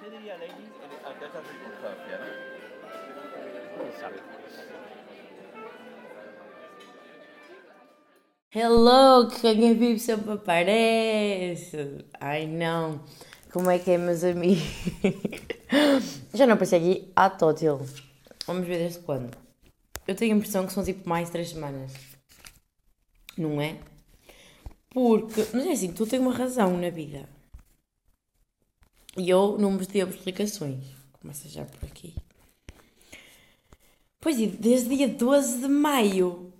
¿Qué diría Lenin en- esta circunstancia? Hello, que quem vive sempre aparece. Ai não, como é que é, meus amigos? Já não apareci aqui há tótil. Vamos ver desde quando. Eu tenho a impressão que são tipo mais três semanas. Não é? Porque, mas é assim, tu tens uma razão na vida. E eu não vos devo explicações. Começa já por aqui. Pois é, desde dia 12 de maio.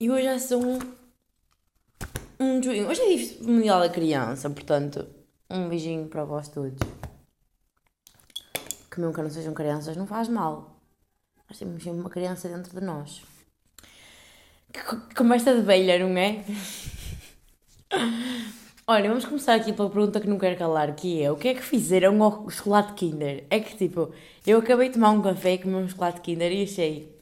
E hoje já são um junho. Hoje é dia mundial da criança, portanto, um beijinho para vós todos. Que mesmo que não sejam crianças, não faz mal. Nós temos sempre uma criança dentro de nós. Que co- Como esta de velha, não é? Olha, vamos começar aqui pela pergunta que não quero calar, que é o que é que fizeram ao chocolate Kinder? É que tipo, eu acabei de tomar um café e um chocolate Kinder e achei.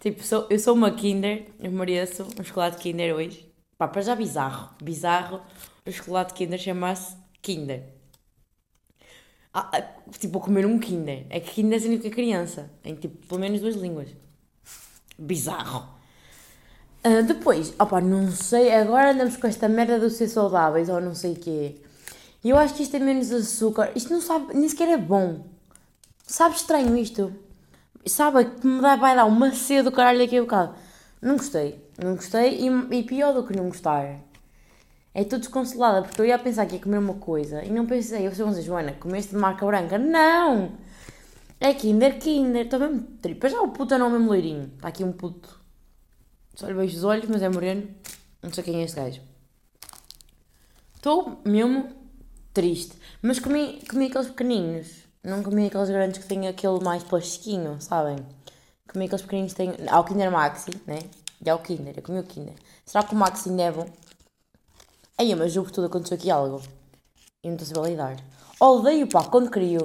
Tipo, sou, eu sou uma Kinder, eu mereço um chocolate Kinder hoje. Pá, para já bizarro. Bizarro o chocolate Kinder chama-se Kinder. Ah, ah, tipo, comer um Kinder. É que Kinder significa criança. Em tipo, pelo menos duas línguas. Bizarro. Ah, depois, opá, não sei, agora andamos com esta merda do ser saudáveis ou não sei o quê. E eu acho que isto é menos açúcar. Isto não sabe, nem sequer é bom. Sabe estranho isto. Sabe que me dá, vai dar uma sede do caralho daqui a bocado. Não gostei. Não gostei e, e pior do que não gostar. É tudo desconsolada, porque eu ia pensar que ia comer uma coisa e não pensei, eu sou dizer, Joana, comeste de marca branca? Não! É Kinder, Kinder, estou mesmo tripa. Já o puto é não é mesmo loirinho. Está aqui um puto. Só lhe vejo os olhos, mas é moreno. Não sei quem é este gajo. Estou mesmo triste. Mas comi, comi aqueles pequeninos. Não comi aqueles grandes que têm aquele mais plastiquinho, sabem? Comi aqueles pequeninos que têm. Há o Kinder Maxi, né? E há o Kinder. Eu comi o Kinder. Será que o Maxi ainda é bom? Aí, mas juro que tudo aconteceu aqui algo. E não estou a saber lidar. Odeio, pá, quando querio.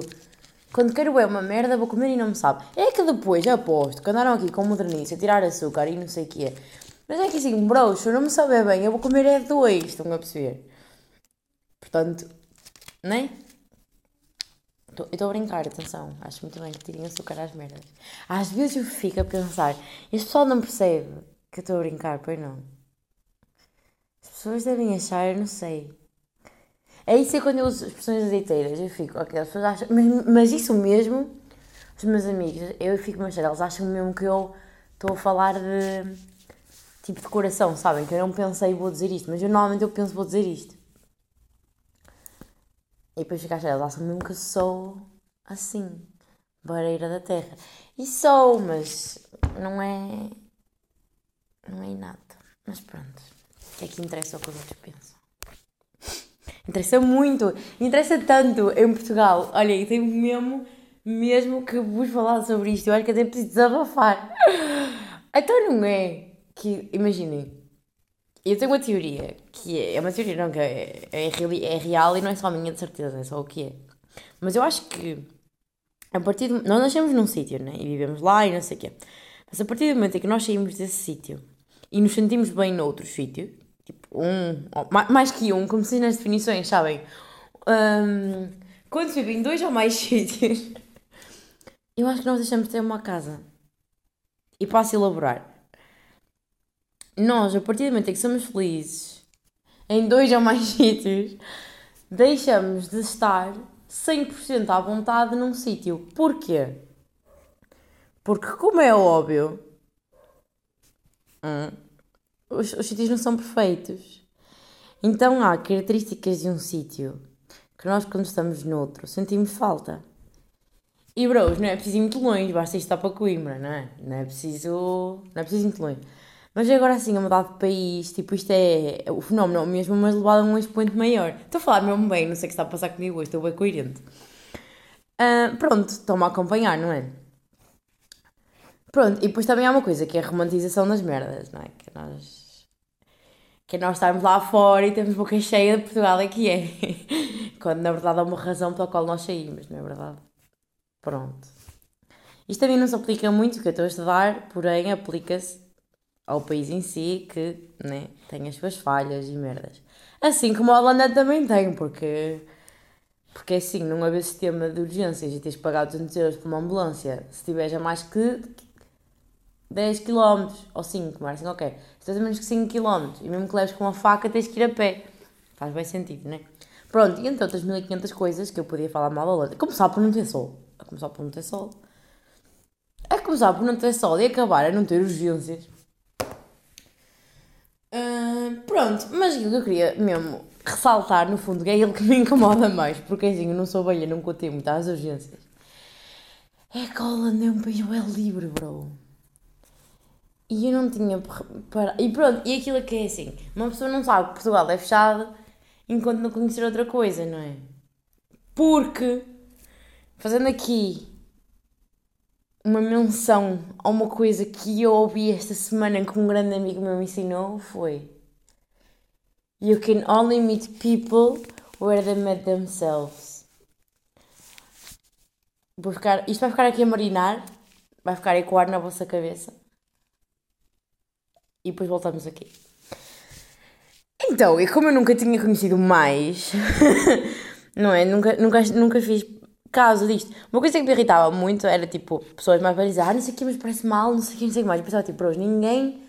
Quando quero é uma merda, vou comer e não me sabe. É que depois, aposto, que andaram aqui com modernice a tirar açúcar e não sei o quê. Mas é que assim, broxo, não me sabe bem, eu vou comer é dois, estão a perceber? Portanto, nem? Eu estou a brincar, atenção. Acho muito bem que tirem açúcar às merdas. Às vezes eu fico a pensar, este pessoal não percebe que eu estou a brincar, pois não. As pessoas devem achar, eu não sei. É isso é quando eu uso expressões azeiteiras. Eu fico, ok, as pessoas acham. Mas, mas isso mesmo, os meus amigos, eu fico achar, eles acham mesmo que eu estou a falar de. tipo de coração, sabem? Que eu não pensei vou dizer isto, mas eu normalmente eu penso vou dizer isto. E depois fico a achar, eles acham mesmo que eu sou assim, bareira da terra. E sou, mas não é. não é nada. Mas pronto. O que é que interessa o que os outros pensam? Interessa muito, interessa tanto em Portugal. Olha, e tenho mesmo, mesmo que vos falar sobre isto. Eu acho que até preciso desabafar. Então não é que, imaginem, eu tenho uma teoria, que é, é uma teoria não, que é, é, é real e não é só minha de certeza, é só o que é. Mas eu acho que a partir do, nós nascemos num sítio, né? E vivemos lá e não sei o quê. Mas a partir do momento em que nós saímos desse sítio e nos sentimos bem noutro sítio, tipo um, mais que um, como se nas definições, sabem? Hum, quando se em dois ou mais sítios, eu acho que nós deixamos de ter uma casa. E passo a elaborar. Nós, a partir do momento em que somos felizes em dois ou mais sítios, deixamos de estar 100% à vontade num sítio. Porquê? Porque, como é óbvio, hum, os, os sítios não são perfeitos. Então há características de um sítio que nós, quando estamos noutro, sentimos falta. E bros, não é preciso ir muito longe, basta estar para Coimbra, não é? Não é preciso. Não é preciso ir muito longe. Mas agora assim, a mudar de país, tipo, isto é o fenómeno mesmo, mas levado a um expoente maior. Estou a falar mesmo bem, não sei o que está a passar comigo hoje, estou bem coerente. Ah, pronto, estão-me a acompanhar, não é? Pronto, e depois também há uma coisa que é a romantização das merdas, não é? Que nós. Que é nós estarmos lá fora e temos boca cheia de Portugal é que é. Quando na verdade há uma razão pela qual nós saímos, não é verdade? Pronto. Isto também não se aplica muito, porque eu estou a estudar, porém aplica-se ao país em si, que né, tem as suas falhas e merdas. Assim como a Holanda também tem, porque Porque é assim, não haver sistema de urgências e de pagar 200 euros por uma ambulância se tiveres a mais que 10 km ou 5, mas assim, ok. Se tens a menos que 5 km e mesmo que leves com uma faca tens que ir a pé. Faz bem sentido, não é? Pronto, e entre outras 1500 coisas que eu podia falar mal a outra. Começar por não ter sol. A começar por não ter sol. A começar por não ter sol e acabar a não ter urgências. Uh, pronto, mas o que eu queria mesmo ressaltar, no fundo, que é ele que me incomoda mais, porque assim, eu não sou velha, não contei muito às urgências. É que a Holanda é um país bem livre, bro. E eu não tinha para E pronto, e aquilo é que é assim: uma pessoa não sabe que Portugal é fechado enquanto não conhecer outra coisa, não é? Porque, fazendo aqui uma menção a uma coisa que eu ouvi esta semana que um grande amigo meu me ensinou foi You can only meet people where they met themselves. Vou ficar, isto vai ficar aqui a marinar, vai ficar a ecoar na vossa cabeça e depois voltamos aqui. Então, e como eu nunca tinha conhecido mais, não é? Nunca, nunca, nunca fiz caso disto. Uma coisa que me irritava muito era tipo, pessoas mais velhas ah, não sei o que, mas parece mal, não sei o que, não sei o que mais. Eu pensava tipo, pros, ninguém.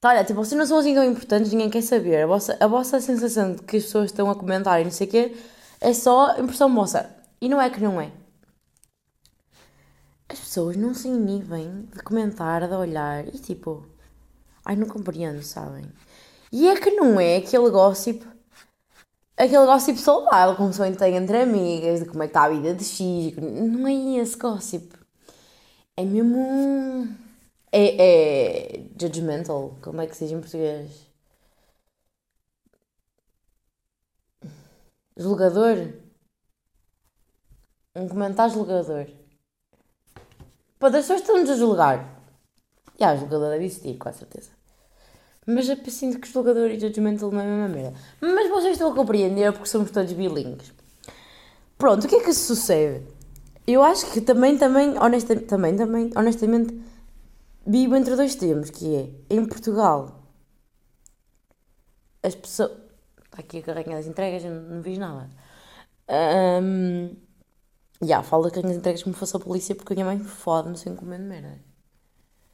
Tá, olha, tipo, vocês não são assim tão importantes, ninguém quer saber. A vossa, a vossa sensação de que as pessoas estão a comentar e não sei o que é só impressão vossa. E não é que não é. As pessoas não se inibem de comentar, de olhar e tipo. Ai, não compreendo, sabem? E é que não é aquele gossip, aquele gossip saudável, como se tem entre amigas, de como é que está a vida de X. Não é esse gossip. É mesmo. É, é judgmental, como é que se diz em português? Julgador? Um comentário julgador. Pô, as pessoas estão-nos a julgar. E há julgador deve existir, com certeza. Mas eu sinto que julgador e judgmental não é a mesma merda. Mas vocês estão a compreender porque somos todos bilingues. Pronto, o que é que sucede? Eu acho que também, também, honesta, também, também, honestamente, vivo entre dois termos, que é, em Portugal, as pessoas... Está aqui a carrinha das entregas, não, não fiz nada. Um, já, yeah, falo da carrinha das entregas como fosse a polícia porque a minha mãe fode-me sem comer merda.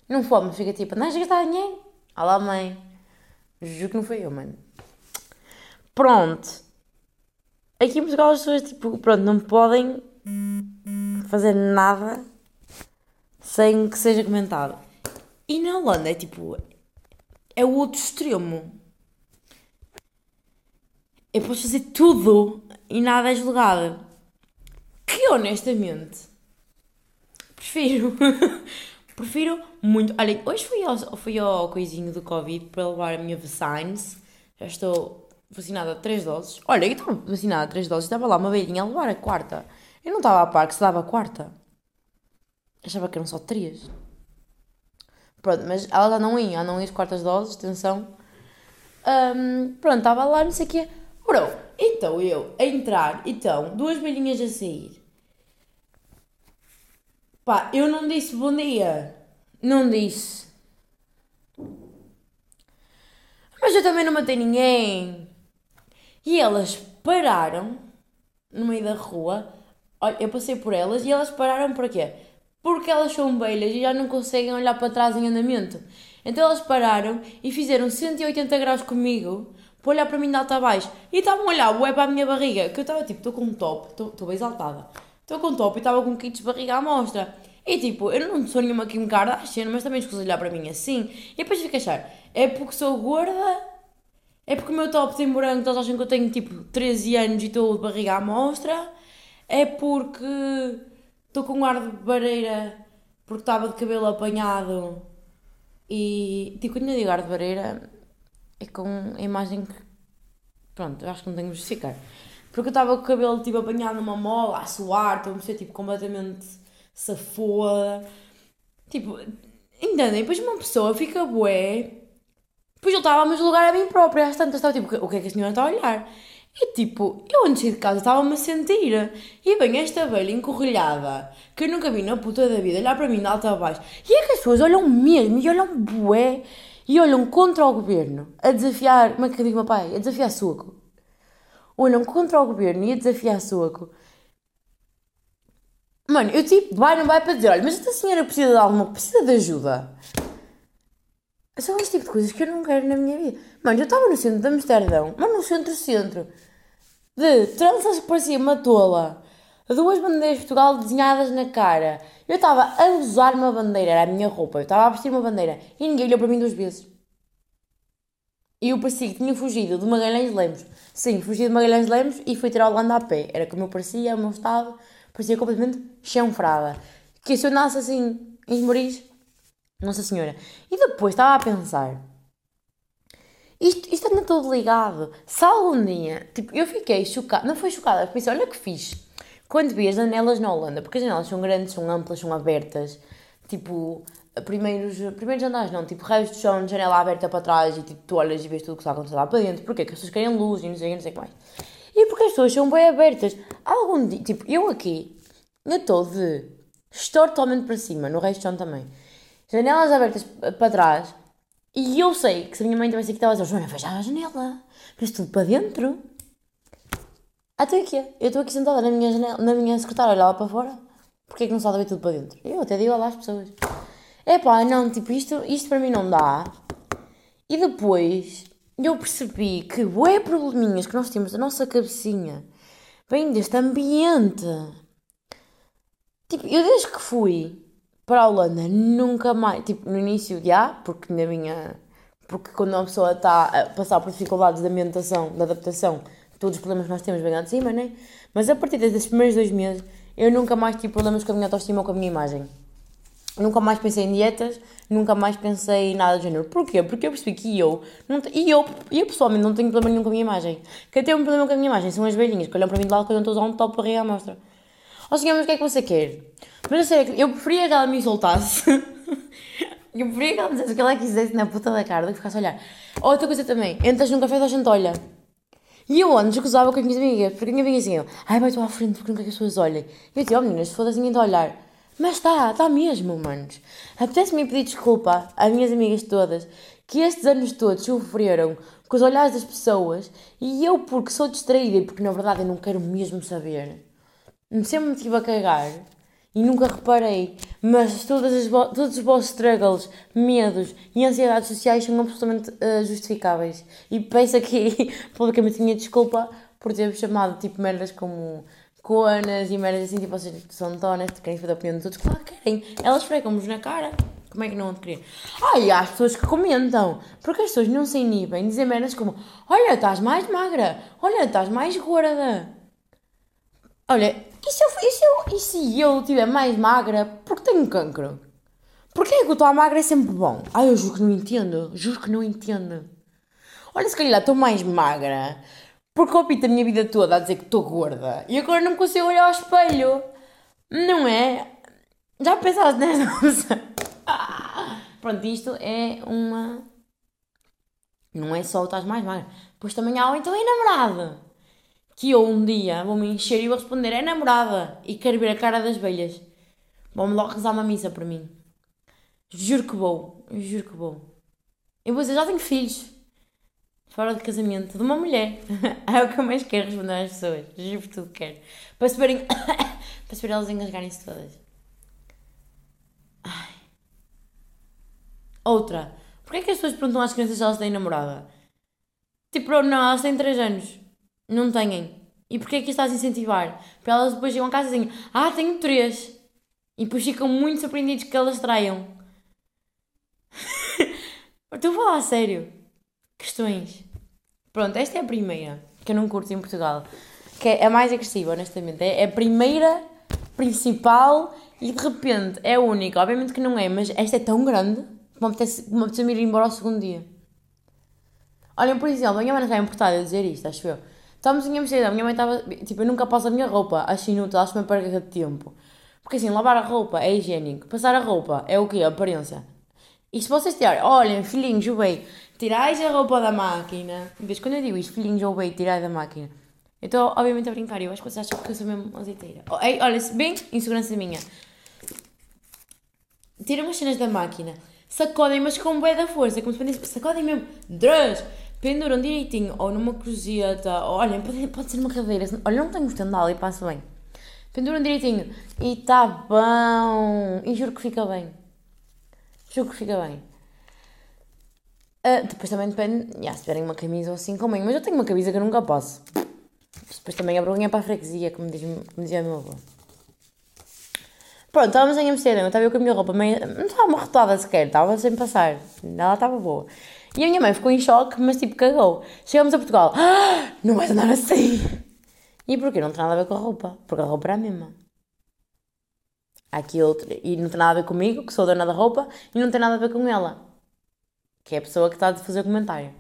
Não mas fica tipo, andas a gastar dinheiro? Olá, mãe. Juro que não foi eu, mano. Pronto. Aqui em Portugal as pessoas, tipo, pronto, não podem fazer nada sem que seja comentado. E na Holanda é tipo. É o outro extremo. Eu posso fazer tudo e nada é julgado. Que honestamente. Prefiro. Prefiro muito. Olhem, hoje fui ao, fui ao coisinho do Covid para levar a minha Vaccines. Já estou vacinada a 3 doses. Olha, eu estava vacinada a 3 doses. Estava lá uma velhinha a levar a quarta. Eu não estava a par que se dava a quarta. Achava que eram só 3. Pronto, mas ela já não ia, não ia as quartas doses, atenção. Um, pronto, estava lá, não sei o quê. Bro, então eu a entrar, então, duas velhinhas a sair. Pá, eu não disse bom dia. Não disse. Mas eu também não matei ninguém. E elas pararam no meio da rua. Olha, eu passei por elas e elas pararam para quê? Porque elas são velhas e já não conseguem olhar para trás em andamento. Então elas pararam e fizeram 180 graus comigo para olhar para mim de alta a baixo. E estavam a olhar ué para a minha barriga. Que eu estava tipo, estou com um top, estou bem exaltada. Estou com top e estava com kits de barriga à mostra. E tipo, eu não sou nenhuma Kim Kardashian, mas também escuso olhar para mim assim. E depois fico a achar, é porque sou gorda? É porque o meu top tem então eles acham que eu tenho tipo 13 anos e estou de barriga à mostra? É porque estou com um ar de bareira porque estava de cabelo apanhado e tipo, quando eu digo ar de bareira é com a imagem que pronto, eu acho que não tenho que justificar. Porque eu estava com o cabelo tipo apanhado numa mola, a suar, estou a mexer tipo completamente safoa. Tipo, entendem? Depois uma pessoa fica bué. Depois eu estava a me julgar a mim própria. Às tantas estava tipo, o que é que a senhora está a olhar? E tipo, eu antes de casa estava-me a sentir. E bem, esta velha encorrilhada, que eu nunca vi na puta da vida, olhar para mim de alta a baixo. E é que as pessoas olham mesmo, e olham bué, e olham contra o governo, a desafiar, como é que eu digo meu pai? A desafiar suco. Não contra o governo e a desafiar soco. Mano, eu tipo, vai, não vai para dizer, olha, mas esta senhora precisa de alguma, precisa de ajuda. São este tipo de coisas que eu não quero na minha vida. Mano, eu estava no centro de Amsterdão, mas no centro-centro, de tranças que parecia uma tola, duas bandeiras de Portugal desenhadas na cara. Eu estava a usar uma bandeira, era a minha roupa, eu estava a vestir uma bandeira e ninguém olhou para mim duas vezes. E eu parecia que tinha fugido de Magalhães Lemos. Sim, fugi de Magalhães Lemos e fui tirar a Holanda a pé. Era como eu parecia, o meu estado, parecia completamente chanfrada. Que se eu nasce assim, em Esmoriz, Nossa Senhora. E depois estava a pensar, isto, isto anda todo ligado. Se algum dia, tipo, eu fiquei chocada, não foi chocada, eu pensei, olha que fixe. Quando vi as janelas na Holanda, porque as janelas são grandes, são amplas, são abertas, tipo, primeiros, primeiros andares não, tipo, resto de chão, janela aberta para trás e tipo, tu olhas e vês tudo o que está a acontecer lá para dentro. Porque as pessoas querem luz e não sei, não sei o que mais. E porque as pessoas são bem abertas. Algum dia, tipo, eu aqui, eu estou de estou totalmente para cima, no resto de chão também. Janelas abertas para trás. E eu sei que se a minha mãe tivesse aqui, estava a dizer, Joana, fecha a janela. Vês tudo para dentro. Até aqui. Eu estou aqui sentada na minha, janela, na minha secretária, olha lá para fora. Porquê que não a ver tudo para dentro? Eu até digo lá às pessoas. É pá, não, tipo, isto, isto para mim não dá. E depois eu percebi que bué probleminhas que nós temos da nossa cabecinha vêm deste ambiente. Tipo, eu desde que fui para a Holanda nunca mais, tipo, no início já, porque na minha. Porque quando uma pessoa está a passar por dificuldades de ambientação, de adaptação, todos os problemas que nós temos vêm lá de cima, né? Mas a partir desses primeiros dois meses, eu nunca mais tive problemas com a minha autoestima ou com a minha imagem. Nunca mais pensei em dietas, nunca mais pensei em nada do género. Porquê? Porque eu percebi que eu, não e eu, eu pessoalmente não tenho problema nenhum com a minha imagem. Quem tem um problema com a minha imagem são as velhinhas que olham para mim de lado quando eu estou a usar um top para rir à mostra. Ó oh, senhor, mas o que é que você quer? Mas a sério, eu preferia que ela me insultasse. eu preferia que ela me dissesse o que ela quisesse na puta da cara do que ficasse a olhar. Outra coisa também, entras num café e a gente olha. E eu antes gozava com as minhas amigas, porque minha amiga assim, ai vai tu à frente porque quer que as pessoas olhem. E eu disse, oh meninas, foda-se ninguém a olhar. Mas está, está mesmo, manos. Apetece-me pedir desculpa às minhas amigas todas que estes anos todos sofreram com os olhares das pessoas e eu, porque sou distraída e porque na verdade eu não quero mesmo saber, sempre me tive a cagar e nunca reparei. Mas todas as todos os vossos struggles, medos e ansiedades sociais são absolutamente uh, justificáveis. E peço aqui publicamente minha desculpa por ter chamado tipo merdas como conas e merdas assim, tipo, vocês são donas, querem fazer a opinião de todos, claro que querem. Elas fregam-nos na cara. Como é que não vão querer? E há as pessoas que comentam. Porque as pessoas não se inibem. Dizem merdas como: Olha, estás mais magra. Olha, estás mais gorda. Olha, e se eu, e se eu, e se eu estiver mais magra porque tenho cancro? Porquê é que eu estou magra é sempre bom? Ah, eu juro que não entendo. Juro que não entendo. Olha, se calhar estou mais magra porque opito a minha vida toda a dizer que estou gorda e agora não consigo olhar ao espelho. Não é? Já pensaste nessa? Pronto, isto é uma. Não é só o estás mais magra. Pois também há o então é namorada. Que eu um dia vou me encher e vou responder é namorada e quero ver a cara das velhas. Vão-me logo rezar uma missa para mim. Juro que vou. Juro que vou. Eu vou dizer, já tenho filhos fora de casamento de uma mulher. é o que eu mais quero responder às pessoas. Juro por tudo que quero. Para se verem. para verem elas engasgarem-se todas. Ai. Outra. Porquê é que as pessoas perguntam às crianças se elas têm namorada? Tipo, não, elas têm 3 anos. Não têm. E porquê é que estás a incentivar? Para elas depois chegam a casa dizem, ah, tenho 3. E depois ficam muito surpreendidos que elas traiam. Estou a falar a sério. Questões. Pronto, esta é a primeira que eu não curto em Portugal. Que é a mais agressiva, honestamente. É a primeira, principal e de repente é única. Obviamente que não é, mas esta é tão grande que me apetece, me apetece ir embora ao segundo dia. Olhem, por exemplo, a minha mãe está importada a dizer isto, acho eu. Estávamos em Amsterdã, a minha mãe estava. Tipo, eu nunca passo a minha roupa, acho inútil, acho uma perda de tempo. Porque assim, lavar a roupa é higiênico, passar a roupa é o quê? A aparência. E se vocês tirarem, olhem, filhinhos, o bem, tirais a roupa da máquina. Vês, quando eu digo isto, filhinhos, ou bem, tirai da máquina. Eu estou, obviamente, a brincar, eu acho que vocês acham que eu sou mesmo azeiteira. Oh, ei, olha, bem, insegurança minha. Tiram as cenas da máquina, sacodem, mas com bué da força, como se fosse, sacodem mesmo, drus, penduram direitinho ou numa cruzeta, ou, olhem, pode, pode ser numa cadeira. Olha, não tenho estendal e passo bem. Penduram direitinho e está bom. E juro que fica bem. Juro que fica bem. Uh, depois também depende, yeah, se tiverem uma camisa ou assim, comem. Mas eu tenho uma camisa que eu nunca posso. Depois também a vergonha para a freguesia, como, diz, como dizia a meu avô. Pronto, estávamos em Amsterdã, eu estava com a minha roupa meio... Não estava amarrotada sequer, estava sem passar. Ela estava boa. E a minha mãe ficou em choque, mas tipo, cagou. Chegamos a Portugal. Ah, não vais andar assim! E porquê? Não tem nada a ver com a roupa. Porque a roupa era a mesma. Aqui outro. E não tem nada a ver comigo, que sou dona da roupa, e não tem nada a ver com ela. Que é a pessoa que está a fazer o comentário.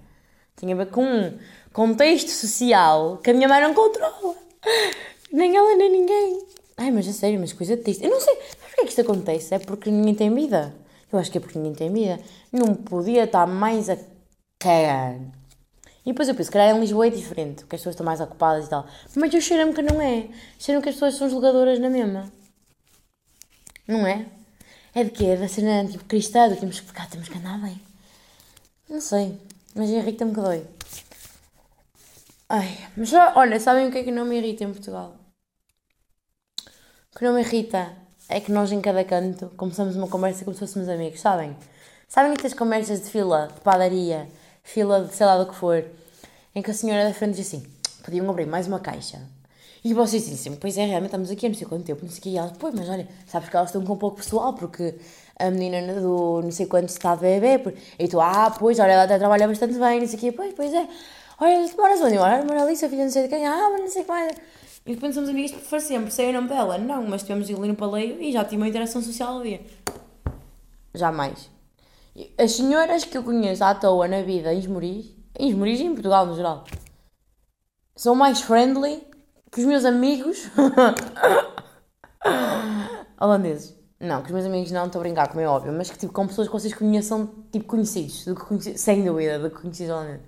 Tem a ver com um contexto social que a minha mãe não controla. Nem ela, nem ninguém. Ai, mas a sério, mas coisa triste. Eu não sei. Mas porquê que isto acontece? É porque ninguém tem vida. Eu acho que é porque ninguém tem vida. Não podia estar mais a cagar. E depois eu penso, calhar em Lisboa é diferente, porque as pessoas estão mais ocupadas e tal. Mas eu cheiro-me que não é. Cheiro-me que as pessoas são julgadoras na mesma. Não é? É de quê? É da cena tipo cristã, temos que ficar, temos que andar bem. Não sei, mas irrita-me que dói. Ai, mas olha, sabem o que é que não me irrita em Portugal? O que não me irrita é que nós em cada canto começamos uma conversa como se fôssemos amigos, sabem? Sabem estas conversas de fila, de padaria, fila de sei lá do que for, em que a senhora da frente diz assim, podiam abrir mais uma caixa. E vocês dizem pois é, realmente estamos aqui há não sei quanto tempo, não sei o que, e elas, pois, mas olha, sabes que elas estão com pouco pessoal, porque a menina do não sei quanto está bebê, e tu, ah, pois, olha, ela até trabalha bastante bem, não sei o que, pois, pois é, olha, tu moras onde? Olha, mora ali, filha não sei de quem, ah, mas não sei o que mais. E depois somos amigas por sempre, sei o nome dela. Não, mas tivemos ali no paleio e já tinha uma interação social ali. Jamais. As senhoras que eu conheço à toa na vida em Esmoriz, em Esmoriz e em Portugal no geral, são mais friendly que os meus amigos holandeses. Não, que os meus amigos não estou a brincar, como é óbvio, mas que tipo, com pessoas que vocês conheçam, tipo, conhecidos, do que conhecidos, sem dúvida, do que conhecidos holandeses.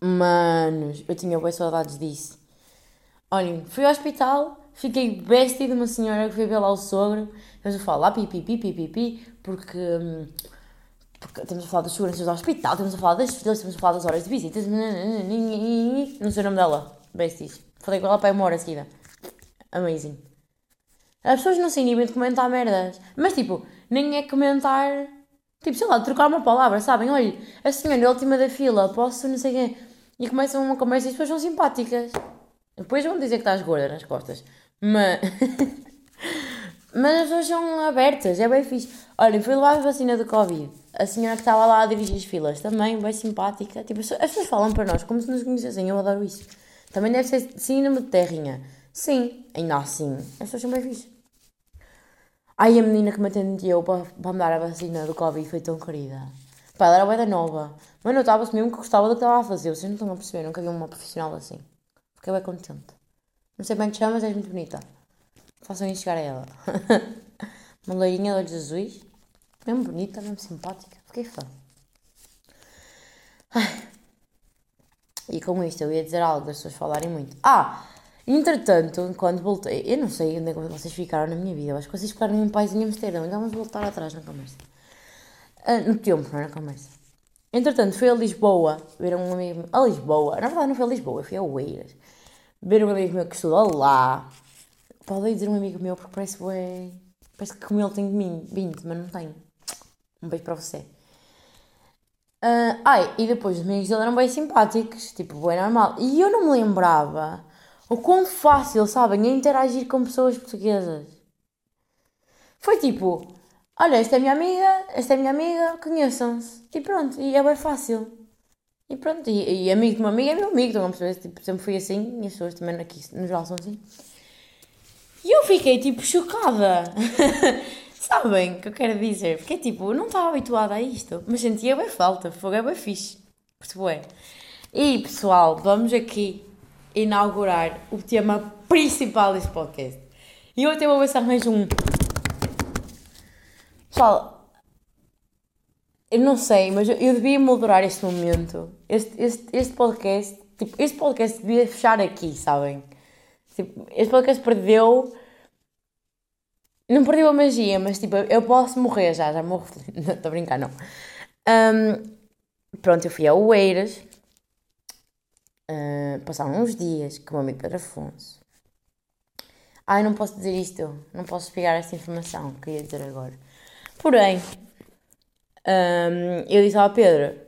Manos, eu tinha boas saudades disso. Olhem, fui ao hospital, fiquei bestia de uma senhora que foi ver lá o sogro, estamos a falar pipi, pipi, pipi, porque, hum, porque estamos a falar das seguranças do hospital, estamos a falar das filas, estamos a falar das horas de visitas, não sei o nome dela, besties. Falei com ela para uma hora seguida. Amazing. As pessoas não se inibem de comentar merdas. Mas tipo, nem é comentar. Tipo, sei lá, trocar uma palavra, sabem? Olha, a senhora é a última da fila, posso não sei quê. E começam uma conversa e as pessoas são simpáticas. Depois vão dizer que estás gorda nas costas. Mas. Mas as pessoas são abertas, é bem fixe. Olha, fui levar a vacina do Covid. A senhora que estava lá a dirigir as filas também, bem simpática. Tipo, as pessoas falam para nós como se nos conhecessem. Eu adoro isso. Também deve ser síndrome de terrinha. Sim, ainda assim. As pessoas são bem fixe. Ai, a menina que me atendeu para, para me dar a vacina do Covid foi tão querida. Pá, ela era bué da nova. Mas notava-se mesmo que gostava do que estava a fazer. Vocês não estão a perceber, nunca vi uma profissional assim. Fiquei bem contente. Não sei bem te chamas, és muito bonita. Façam isso chegar a ela. uma loirinha de olhos azuis. Mesmo bonita, mesmo simpática. Fiquei fã. Ai. E com isto eu ia dizer algo das pessoas falarem muito. Ah! Entretanto, quando voltei, eu não sei onde é que vocês ficaram na minha vida, eu acho que vocês ficaram em paz em Amsterdão, então vamos voltar atrás na conversa. Ah, no tempo, não é na conversa. Entretanto, fui a Lisboa ver um amigo meu. A Lisboa? Na verdade, não foi a Lisboa, fui a Oeiras. Ver um amigo meu que estuda lá. Pode dizer um amigo meu porque parece que Parece que como ele tem de mim 20, mas não tem. Um beijo para você. Uh, ai, e depois os amigos dele eram bem simpáticos, tipo, bem normal. E eu não me lembrava o quão fácil, sabem, é interagir com pessoas portuguesas. Foi tipo, olha, esta é minha amiga, esta é minha amiga, conheçam-se. E pronto, e é bem fácil. E pronto, e, e amigo de uma amiga é meu amigo, estão a? Tipo, sempre fui assim, e as pessoas também aqui no geral são assim. E eu fiquei tipo chocada. Sabem o que eu quero dizer? Porque tipo, eu não estava habituada a isto, mas sentia bem falta, fogo é bem fixe. Percebeu? E pessoal, vamos aqui inaugurar o tema principal deste podcast. E eu até vou se arranjo um. Pessoal, eu não sei, mas eu, eu devia moderar este momento. Este, este, este podcast, tipo, este podcast devia fechar aqui, sabem? Tipo, este podcast perdeu. Não perdeu a magia, mas tipo, eu posso morrer já, já morro. Estou a brincar, não. Um, pronto, eu fui a Oeiras, uh, passaram uns dias com o meu amigo Pedro Afonso. Ai, não posso dizer isto, não posso pegar esta informação que ia dizer agora. Porém, um, eu disse ao Pedro,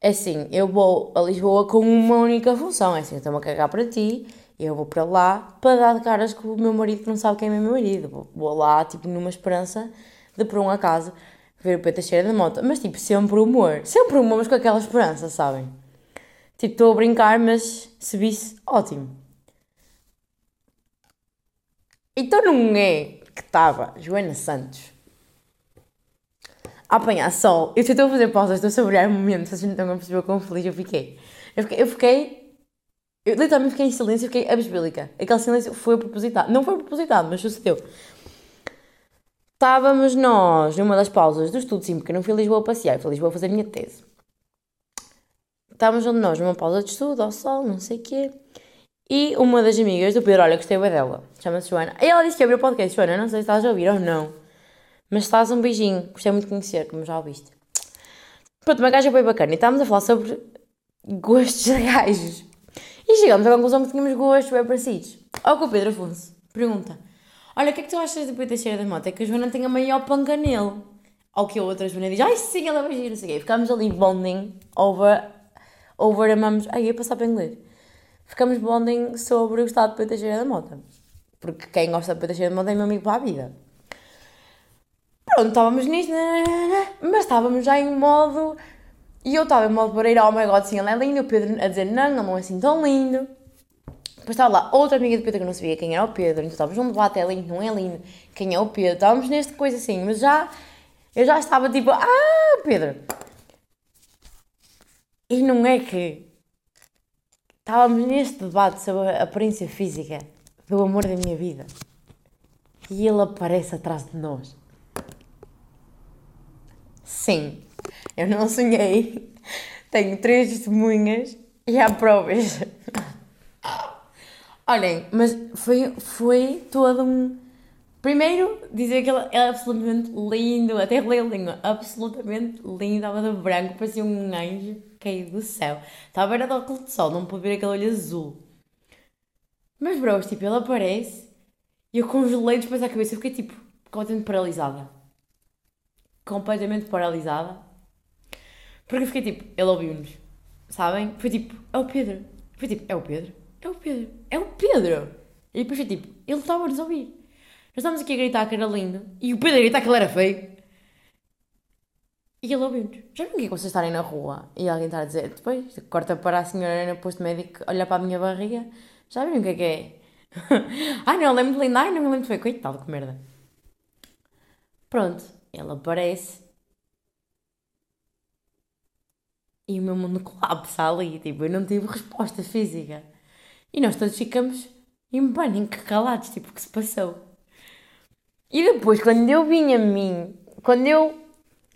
é assim, eu vou a Lisboa com uma única função, é assim, eu estou-me a cagar para ti, eu vou para lá para dar de caras com o meu marido que não sabe quem é meu marido. Vou, lá, tipo, numa esperança de por um acaso ver o Pedro cheira da moto. Mas, tipo, sempre humor. Sempre humor, mas com aquela esperança, sabem? Tipo, estou a brincar, mas se visse, ótimo. Então não é que estava Joana Santos a apanhar sol. Eu estou a fazer pausas, estou a saborear o momento, vocês não estão a perceber quão feliz eu fiquei. Eu fiquei, eu fiquei, eu literalmente fiquei em silêncio, fiquei abisbílica. Aquele silêncio foi propositado, não foi propositado, mas sucedeu. Estávamos nós numa das pausas do estudo, sim, porque eu não fui a Lisboa passear, fui a Lisboa fazer a minha tese. Estávamos nós numa pausa de estudo, ao sol, não sei o quê. E uma das amigas do Pedro, olha, gostei bem dela, chama-se Joana. E ela disse que abriu o podcast, Joana, não sei se estás a ouvir ou não. Mas estás um beijinho, gostei muito de conhecer, como já ouviste. Pronto, uma gaja bem bacana e estávamos a falar sobre gostos de gajos. E chegamos à conclusão que tínhamos gostos bem parecidos. Ao que o Pedro Afonso pergunta: Olha, o que é que tu achas do Pedro Teixeira da Mota? É que a Joana tem a maior panca nele. Ao que a outra Joana diz: Ai sim, ela vai não sei o quê. Ficámos ali bonding over, over amamos. Ai, ia passar para inglês. Ficamos bonding sobre o estado de Pedro Teixeira da Mota. Porque quem gosta de Pedro Teixeira da Mota é meu amigo para a vida. Pronto, estávamos nisto, né, né, né, mas estávamos já em modo. E eu estava em modo para ir, oh my god, sim, ele é lindo. O Pedro a dizer, não, não é assim tão lindo. Depois estava lá outra amiga do Pedro que não sabia quem era o Pedro, então estávamos num debate, é lindo, não é lindo, quem é o Pedro. Estávamos nesta coisa assim, mas já. Eu já estava tipo, ah, Pedro. E não é que. Estávamos neste debate sobre a aparência física do amor da minha vida. E ele aparece atrás de nós. Sim, eu não sonhei. Tenho três testemunhas e há provas. Olhem, mas foi, foi todo um. Primeiro, dizer que ele é absolutamente lindo, até relei a língua, absolutamente lindo, estava de branco, parecia um anjo caído do céu. Estava era do óculos de sol, não pude ver aquele olho azul. Mas, bros, tipo, ele aparece e eu congelei depois a cabeça, eu fiquei tipo, completamente paralisada completamente paralisada. Porque eu fiquei tipo, ele ouviu-nos, sabem? Foi tipo, é o Pedro. Foi tipo, é o Pedro? É o Pedro. É o Pedro! E depois foi tipo, ele estava-nos a ouvir. Nós estávamos aqui a gritar que era lindo e o Pedro a gritar que ele era feio. E ele ouviu-nos. Já que é vocês estarem na rua e alguém está a dizer, depois corta para a senhora no posto médico, olha para a minha barriga. Já viram o que é que é? ai não, ele é muito lindo, ai não, ele é muito feio. Coitado, que merda. Pronto. Ele aparece e o meu mundo colapsa ali. Tipo, eu não tive resposta física. E nós todos ficamos em pânico, calados, tipo, o que se passou? E depois, quando eu vim a mim, quando eu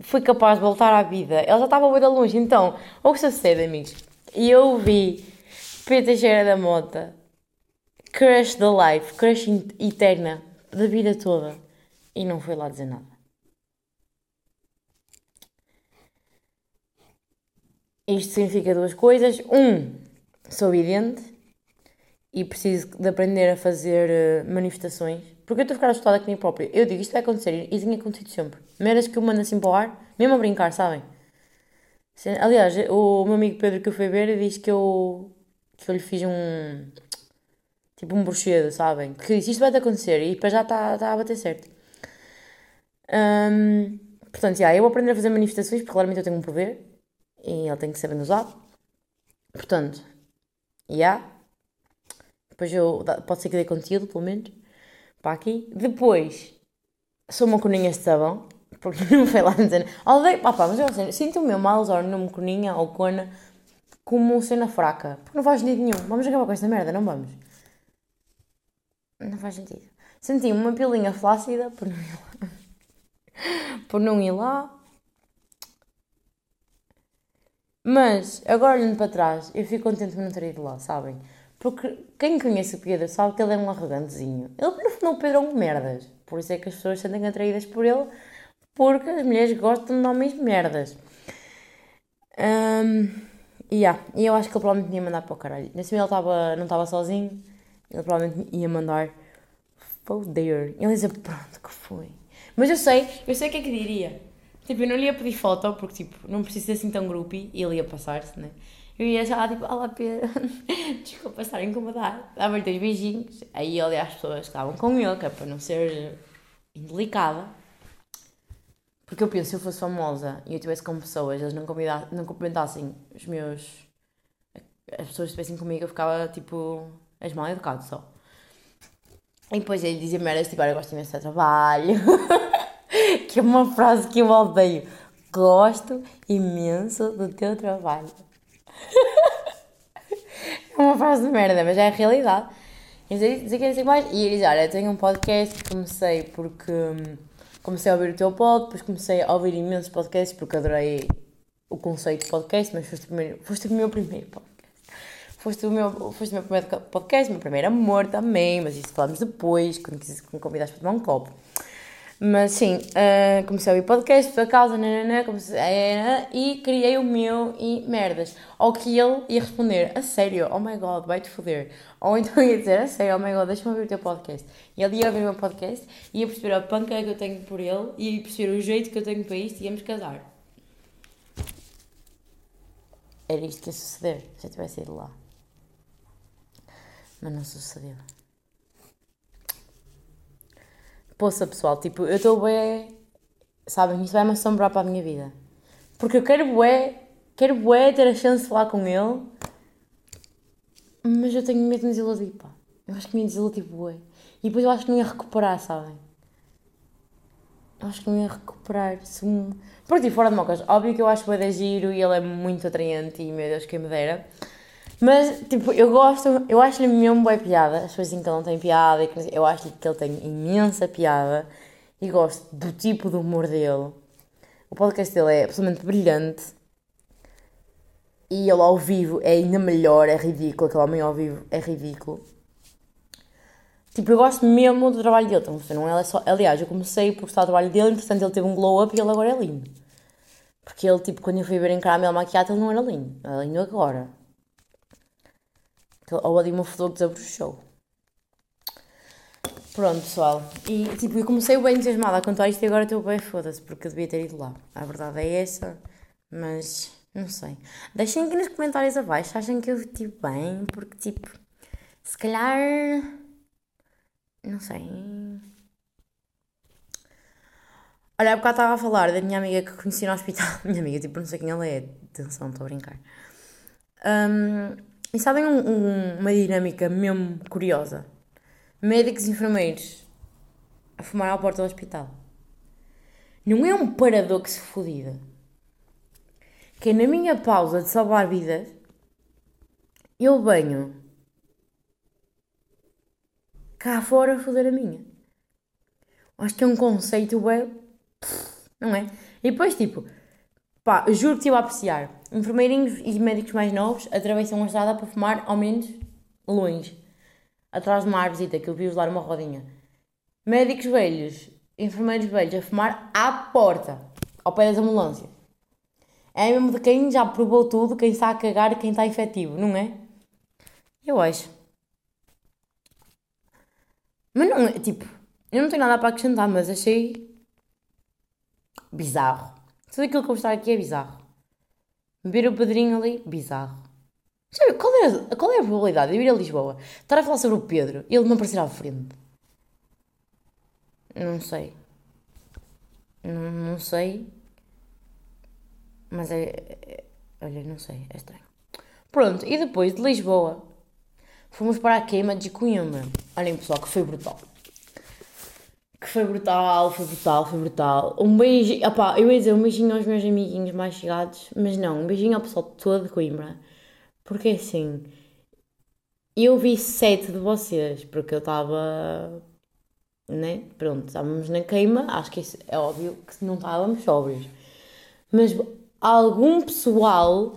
fui capaz de voltar à vida, ele já estava bem longe. Então, o que sucede, amigos? E eu vi Pedro Teixeira da Mota, crush da life, crush eterna, da vida toda. E não foi lá dizer nada. Isto significa duas coisas. Um, sou vidente e preciso de aprender a fazer uh, manifestações. Porque eu estou a ficar assustada comigo própria. Eu digo, isto vai acontecer e tem acontecido sempre. Meras que eu mando assim para o ar, mesmo a brincar, sabem? Aliás, o meu amigo Pedro que eu fui ver disse que eu, que eu lhe fiz um. Tipo um bruxedo, sabem? Que disse isto vai acontecer e para já está tá a bater certo. Um, portanto, já, eu vou aprender a fazer manifestações porque claramente eu tenho um poder e ele tem que ser bem usado. Portanto, já. Yeah. Depois eu. Pode ser que dê conteúdo, pelo menos. Para aqui. Depois, sou uma coninha de sabão. Porque não foi lá dizer. Odeio. Pá, pá, mas eu assim, sinto o meu mal usar o nome coninha ou cona como cena fraca. Porque não faz sentido nenhum. Vamos acabar com esta merda, não vamos? Não faz sentido. Senti uma pilinha flácida por não ir lá. por não ir lá. Mas, agora olhando para trás, eu fico contente por não ter ido lá, sabem? Porque quem conhece o Pedro sabe que ele é um arrogantezinho. Ele, no final, o Pedro é um merdas. Por isso é que as pessoas se sentem atraídas por ele, porque as mulheres gostam de homens merdas. Um, e yeah, eu acho que ele provavelmente me ia mandar para o caralho. Nesse momento ele tava, não estava sozinho, ele provavelmente me ia mandar foder. Ele ia dizer, pronto, que foi. Mas eu sei, eu sei o que é que diria. Tipo, eu não lhe ia pedir foto, porque tipo, não precisa ser assim tão groupie, e ele ia passar-se, né? Eu ia já tipo, olá Pedro, desculpa estar a incomodar, dava-lhe dois beijinhos, aí ele às pessoas que estavam com ele, que é para não ser indelicada. Porque eu penso, se eu fosse famosa e eu estivesse com pessoas, eles não, não cumprimentassem os meus. as pessoas estivessem comigo, eu ficava tipo. és mal educado só. E depois ele dizia merdas tipo, eu gosto imenso do trabalho. que é uma frase que eu odeio. Gosto imenso do teu trabalho. é uma frase de merda, mas é a realidade. E dizer que é mais. E ele diz: Olha, tenho um podcast que comecei porque hum, comecei a ouvir o teu pod, depois comecei a ouvir imensos podcasts porque adorei o conceito de podcast, mas foste o, primeiro, foste o meu primeiro podcast. Foste o, meu, foste o meu primeiro podcast, meu primeiro amor também, mas isso falamos depois, quando, quando convidaste para tomar um copo. Mas sim, uh, comecei a ouvir podcast por causa, nanana, comecei, uh, e criei o meu e merdas. Ou que ele ia responder, a sério, oh my god, vai-te foder. Ou então ia dizer, a sério, oh my god, deixa-me ouvir o teu podcast. E ele ia ouvir o meu podcast, ia perceber a panca que eu tenho por ele, ia perceber o jeito que eu tenho para isto e íamos casar. Era isto que ia suceder se eu tivesse ido lá. Mas não sucedeu. Poça, pessoal, tipo, eu estou bem. Sabem, isto vai-me assombrar para a minha vida. Porque eu quero bué, quero bué ter a chance de falar com ele, mas eu tenho medo de me desiludir, pá. Eu acho que me desiludir bué. E depois eu acho que não ia recuperar, sabem? Eu acho que não ia recuperar. Se um... Porque, tipo, fora de mocas, óbvio que eu acho bué de giro e ele é muito atraente e, meu Deus, quem me dera. Mas, tipo, eu gosto, eu acho-lhe mesmo boa piada. As dizem que ele não tem piada, eu acho que ele tem imensa piada e gosto do tipo de humor dele. O podcast dele é absolutamente brilhante e ele ao vivo é ainda melhor, é ridículo. Aquele homem ao vivo é ridículo. Tipo, eu gosto mesmo do trabalho dele. Então, não é só... Aliás, eu comecei por gostar do trabalho dele, entretanto ele teve um glow up e ele agora é lindo. Porque ele, tipo, quando eu fui ver em caramelo maquiado, ele não era lindo. Ele é lindo agora. Ali uma flor desabrochou. Pronto, pessoal. E tipo, eu comecei bem entusiasmada a contar isto e agora estou bem foda-se, porque eu devia ter ido lá. A verdade é essa, mas não sei. Deixem aqui nos comentários abaixo, acham que eu estive bem, porque tipo, se calhar. Não sei. Olha, há bocado estava a falar da minha amiga que conheci no hospital. Minha amiga, tipo, não sei quem ela é. Atenção, estou a brincar. Um, e sabem um, um, uma dinâmica mesmo curiosa? Médicos e enfermeiros a fumar à porta do hospital. Não é um paradoxo fodido? Que é na minha pausa de salvar vidas, eu venho cá fora a foder a minha. Acho que é um conceito web, não é? E depois, tipo, Pá, juro que estive a apreciar. Enfermeirinhos e médicos mais novos atravessam a estrada para fumar ao menos longe. Atrás de uma árvore que eu vi-os lá numa rodinha. Médicos velhos, enfermeiros velhos a fumar à porta, ao pé das ambulâncias. É mesmo de quem já provou tudo, quem está a cagar e quem está efetivo, não é? Eu acho. Mas não é, tipo, eu não tenho nada para acrescentar, mas achei bizarro. Tudo aquilo que eu vou aqui é bizarro. Beber o padrinho ali, bizarro. Sabe, qual é, a, qual é a probabilidade de eu ir a Lisboa, estar a falar sobre o Pedro e ele não aparecer à frente? Não sei. Não, não sei. Mas é, é. Olha, não sei, é estranho. Pronto, e depois de Lisboa, fomos para a queima de Coimbra. Olhem pessoal, que foi brutal que foi brutal, foi brutal, foi brutal. Um beijinho, opá, eu ia dizer um beijinho aos meus amiguinhos mais chegados, mas não, um beijinho ao pessoal todo de Coimbra. Porque assim, eu vi sete de vocês, porque eu estava, né, pronto, estávamos na queima, acho que é óbvio que não estávamos sóbrios. Mas algum pessoal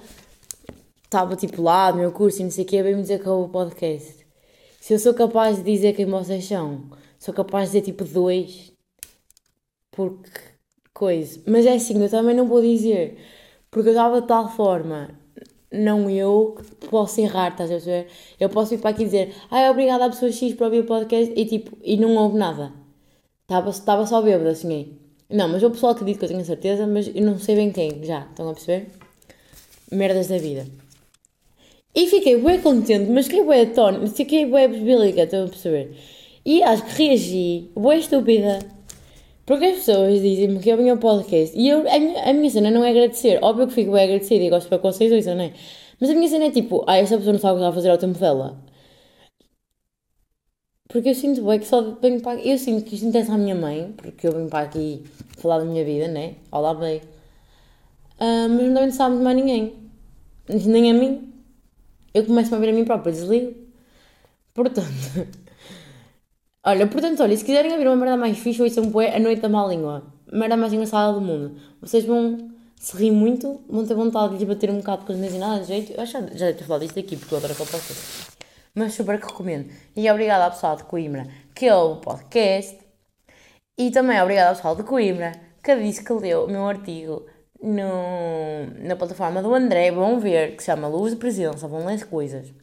estava tipo lá no meu curso e não sei o que, veio-me dizer que é o podcast. Se eu sou capaz de dizer quem vocês são sou capaz de dizer tipo dois, porque coisa. Mas é assim, eu também não vou dizer, Porque eu estava de tal forma, não eu, que posso errar, estás a ver? Eu posso vir para aqui dizer, ai, obrigada à pessoa X para ouvir o podcast e tipo, e não houve nada. Estava, estava só bêbada, assim. Não, mas o pessoal acredita que eu tenho certeza, mas eu não sei bem quem, já, estão a perceber? Merdas da vida. E fiquei bem contente, mas fiquei bem atónita, fiquei bem bíblica, estão a perceber? E acho que reagi, bem estúpida, porque as pessoas dizem-me que eu venho ao podcast e eu, a, minha, a minha cena não é agradecer. Óbvio que fico bem agradecida e gosto para vocês ouçam, não é? Mas a minha cena é tipo, ah, esta pessoa não sabe o que está a fazer ao tempo dela. Porque eu sinto bem que só venho para aqui. Eu sinto que isto interessa à minha mãe, porque eu venho para aqui falar da minha vida, né? Olá, bem. Uh, mas não sabe de mais ninguém. Nem a mim. Eu começo a ver a mim própria, desligo. Portanto. olha, portanto, olha, se quiserem ouvir uma merda mais fixe, ouçam bué A Noite da Má Língua. Merda mais engraçada do mundo. Vocês vão se rir muito, vão ter vontade de lhes bater um bocado com as minhas nada de jeito. Eu já, já ter falado disto aqui, porque eu adoro aquele podcast mas super que recomendo. E obrigada ao pessoal de Coimbra que ouve o podcast. E também obrigada ao pessoal de Coimbra que disse que leu o meu artigo no, na plataforma do André. Vão ver, que se chama Luz de Presença. Vão ler coisas.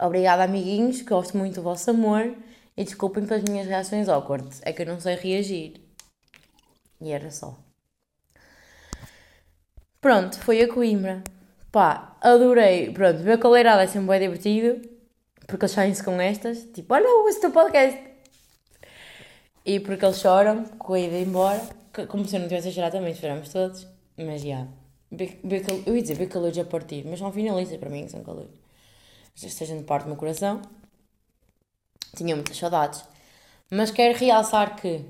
Obrigada, amiguinhos. Gosto muito do vosso amor. E desculpem pelas minhas reações awkward. É que eu não sei reagir. E era só. Pronto, foi a Coimbra. Pá, adorei. Pronto, ver leirada é sempre bem divertido. Porque eles saem-se com estas. Tipo, olha, o teu podcast. E porque eles choram com a ida embora. Como se eu não tivesse a chorar também, choramos todos. Mas já. Yeah. Eu ia dizer ver calores a partir, mas são finalistas para mim, que são calores. Estejam de parte do meu coração. Tinha muitas saudades. Mas quero realçar que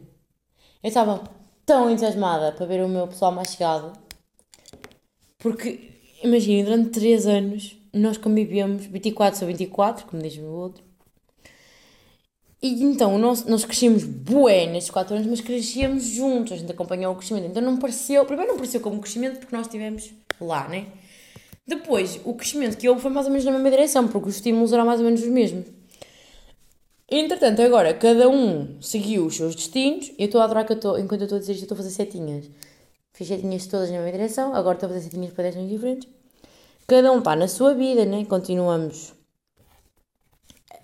eu estava tão entusiasmada para ver o meu pessoal mais chegado. Porque imaginem, durante 3 anos nós convivemos 24 sobre 24, como diz o outro. E então nós, nós crescemos bué nestes 4 anos, mas crescíamos juntos, a gente acompanhou o crescimento. Então não pareceu, primeiro não pareceu como crescimento porque nós estivemos lá, né? Depois, o crescimento que houve foi mais ou menos na mesma direção, porque os estímulos eram mais ou menos os mesmos. Entretanto, agora cada um seguiu os seus destinos. Eu estou a adorar que eu estou, enquanto eu estou a dizer isto, eu estou a fazer setinhas. Fiz setinhas todas na mesma direção, agora estou a fazer setinhas para direções diferentes. Cada um está na sua vida, né? Continuamos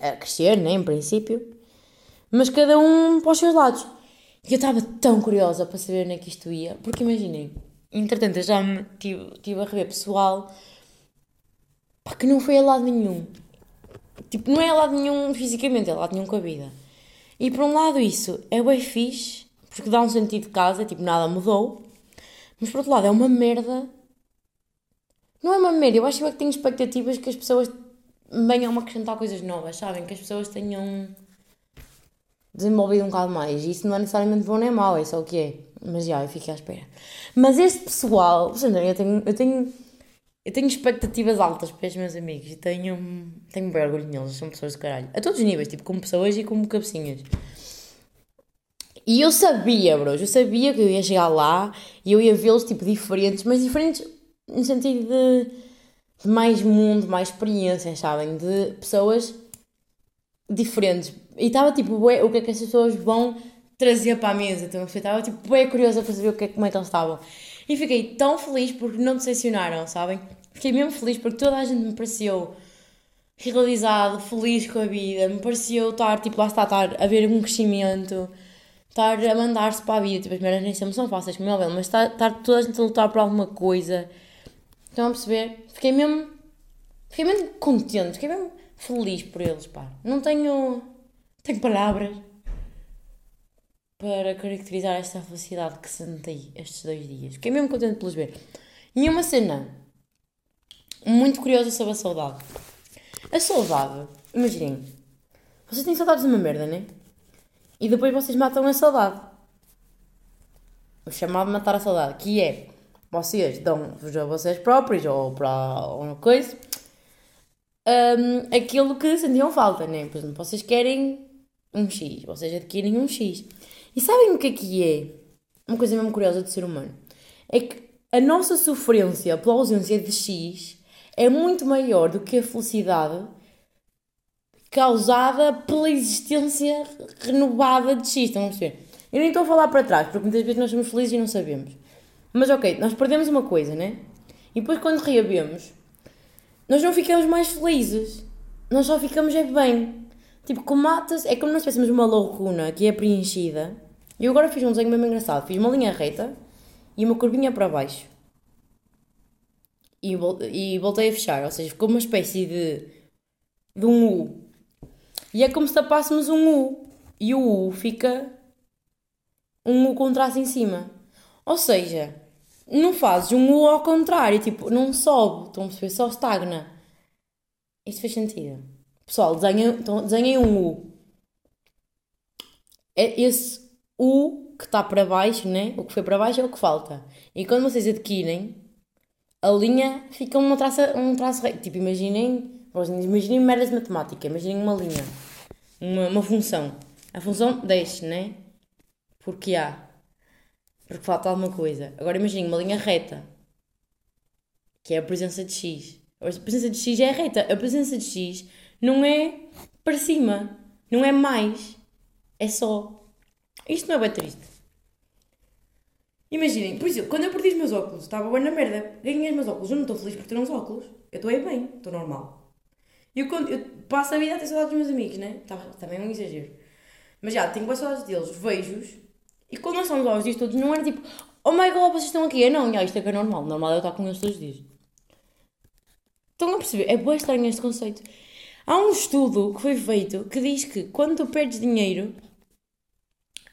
a crescer, né? Em princípio. Mas cada um para os seus lados. E eu estava tão curiosa para saber onde é que isto ia. Porque imaginem, entretanto eu já me tive, tive a rever pessoal pá, que não foi a lado nenhum. Tipo, não é lado nenhum fisicamente, é lado nenhum com a vida. E por um lado isso é bem fixe, porque dá um sentido de casa, tipo, nada mudou. Mas por outro lado é uma merda não é uma merda, eu acho que tenho expectativas que as pessoas venham a acrescentar coisas novas, sabem? Que as pessoas tenham desenvolvido um bocado mais. E isso não é necessariamente bom nem mau, é só o que é. Mas já, eu fiquei à espera. Mas este pessoal, eu tenho, eu tenho, eu tenho expectativas altas para os meus amigos e tenho, tenho bem orgulho neles, são pessoas de caralho. A todos os níveis, tipo, como pessoas e como cabecinhas. E eu sabia, bros, eu sabia que eu ia chegar lá e eu ia vê-los, tipo, diferentes, mas diferentes no sentido de, de mais mundo, mais experiências, sabem? De pessoas diferentes. E estava tipo, bué, o que é que essas pessoas vão trazer para a mesa? Então, eu estava tipo, bem curiosa para saber o que é, como é que eles estavam. E fiquei tão feliz porque não decepcionaram, sabem? Fiquei mesmo feliz porque toda a gente me pareceu realizado, feliz com a vida, me pareceu estar, tipo, lá está, estar a ver um crescimento, estar a mandar-se para a vida, tipo, as merdas nem sempre são fáceis, como é óbvio, mas estar, estar toda a gente a lutar por alguma coisa, Estão a perceber? Fiquei mesmo. Fiquei mesmo contente, fiquei mesmo feliz por eles, pá. Não tenho. Tenho palavras para caracterizar esta felicidade que senti estes dois dias. Fiquei mesmo contente por eles ver. E uma cena muito curiosa sobre a saudade. A saudade, imaginem, vocês têm saudades de uma merda, né? E depois vocês matam a saudade. O chamado matar a saudade, que é vocês dão-vos a vocês próprios ou para uma coisa um, aquilo que sentiam falta, né? Por exemplo, vocês querem um X, vocês adquirem um X. E sabem o que é que é? Uma coisa mesmo curiosa do ser humano. É que a nossa sofrência pela ausência de X é muito maior do que a felicidade causada pela existência renovada de X. Estão a perceber? Eu nem estou a falar para trás, porque muitas vezes nós somos felizes e não sabemos. Mas ok, nós perdemos uma coisa, né? E depois quando reabemos, nós não ficamos mais felizes. Nós só ficamos é bem. Tipo, com matas, é como nós tivéssemos uma lacuna que é preenchida. E agora fiz um desenho mesmo engraçado. Fiz uma linha reta e uma curvinha para baixo. E, vol- voltei a fechar, ou seja, ficou uma espécie de, de um U. E é como se tapássemos um U. E o U fica um U com traço em cima. Ou seja, não fazes um U ao contrário, tipo, não sobe, estão a perceber, só estagna. Isto fez sentido. Pessoal, desenhem, então, desenhem um U. É esse U que está para baixo, né? O que foi para baixo é o que falta. E quando vocês adquirem, a linha fica uma traça, um traço reto. Tipo, imaginem, imaginem merdas de matemática, imaginem uma linha, uma, uma função. A função desce, né? Porque há. Porque falta alguma coisa. Agora imaginem uma linha reta, que é a presença de x. A presença de x é reta. A presença de x não é para cima, não é mais, é só. Isto não é bem triste. Imaginem, por exemplo, quando eu perdi os meus óculos, estava bem na merda. Ganhei os meus óculos, eu não estou feliz por ter uns óculos. Eu estou aí bem, estou normal. Eu, quando- eu passo a vida a ter saudades dos meus amigos, né? Tá, também é um exagero. Mas já, tenho boas saudades deles, vejo-os. E quando nós estamos lá os dias todos, não era tipo, oh my god, vocês estão aqui. Eu não, isto é que é normal. Normal é eu estar com eles todos os dias. Estão a perceber? É bem estranho este conceito. Há um estudo que foi feito que diz que quando tu perdes dinheiro,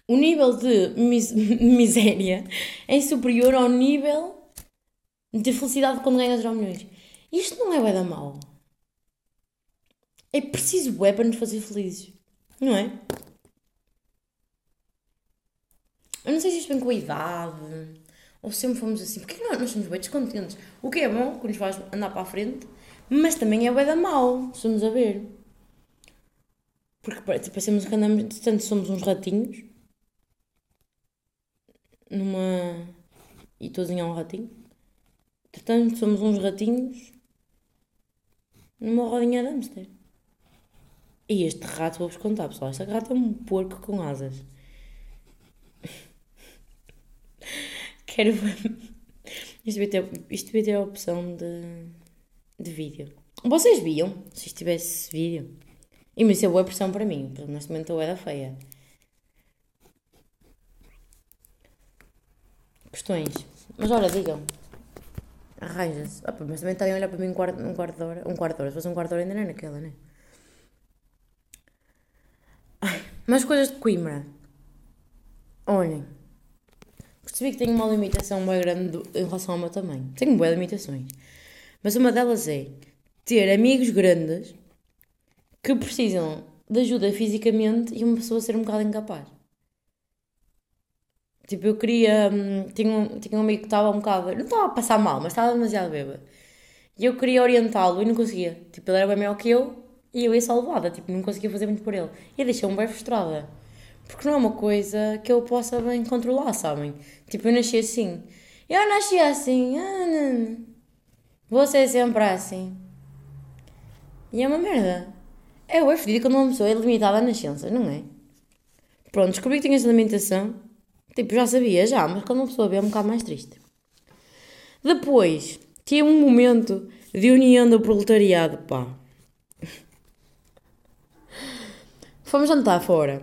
o nível de mis- miséria é superior ao nível de felicidade quando ganhas euro milhões. Isto não é bué da mau. É preciso é para nos fazer felizes. Não é? Eu não sei se isto vem com a idade ou se sempre fomos assim. Porque nós, nós somos bem descontentes. O que é bom, que nos faz andar para a frente, mas também é bué da mau, se a ver. Porque parece- parecemos que andamos, tanto somos uns ratinhos numa. E todos em um ratinho. Portanto, somos uns ratinhos numa rodinha de hamster. E este rato, vou-vos contar, pessoal. Este rato é um porco com asas. Quero. Isto ter, isto devia ter a opção de, de vídeo. Vocês viam? Se isto tivesse vídeo. E mas isso é boa pressão para mim, porque neste momento eu era feia. Questões. Mas olha, digam. Arranja-se. Opa, mas também estarem a olhar para mim um quarto, um quarto de hora. Um quarto de hora. Se fosse um quarto de hora ainda não é naquela, né? Ai, mas coisas de Coimbra. Olhem. Percebi que tenho uma limitação bem grande do- em relação ao meu tamanho. Tenho boas limitações. Mas uma delas é ter amigos grandes que precisam de ajuda fisicamente e uma pessoa ser um bocado incapaz. Tipo, eu queria. hum, Tinha um, tinha um amigo que estava um bocado. Não estava a passar mal, mas estava demasiado bêbado. E eu queria orientá-lo e não conseguia. Tipo, ele era bem maior que eu e eu ia só levada. Tipo, não conseguia fazer muito por ele. E deixou-me bem frustrada. Porque não é uma coisa que eu possa bem controlar, sabem? Tipo, eu nasci assim. Eu nasci assim. Ah, não, não. Vou ser sempre assim. E é uma merda. É o fedido quando uma pessoa é limitada à nascença, não é? Pronto, descobri que tinha essa limitação. Tipo, já sabia, já, mas quando uma pessoa vê é um bocado mais triste. Depois, tinha um momento de união do proletariado, pá. Fomos jantar fora.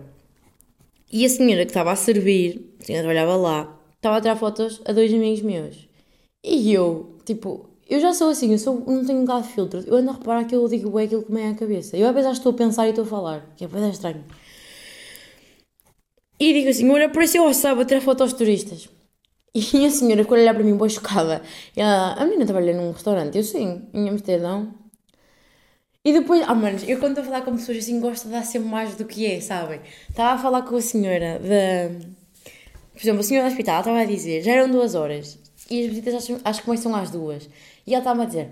E a senhora que estava a servir, a senhora trabalhava lá, estava a tirar fotos a dois amigos meus. E eu, tipo, eu já sou assim, eu, sou, não tenho um bocado de filtro. Eu ando a reparar que eu digo bem aquilo que me é à cabeça. Eu às vezes estou a pensar e estou a falar, que é bem estranho. E digo assim, olha, apareceu ao sábado tirar fotos aos turistas. E a senhora ficou a olhar para mim, boa chocada. E ela, a menina trabalha num restaurante, eu sim, em Amsterdão. E depois, ah, manos, eu quando estou a falar com pessoas assim, gosto de dar sempre mais do que é, sabem? Estava a falar com a senhora da. Por exemplo, a senhora do hospital, estava a dizer, já eram duas horas. E as visitas acho, acho que começam às duas. E ela estava a dizer,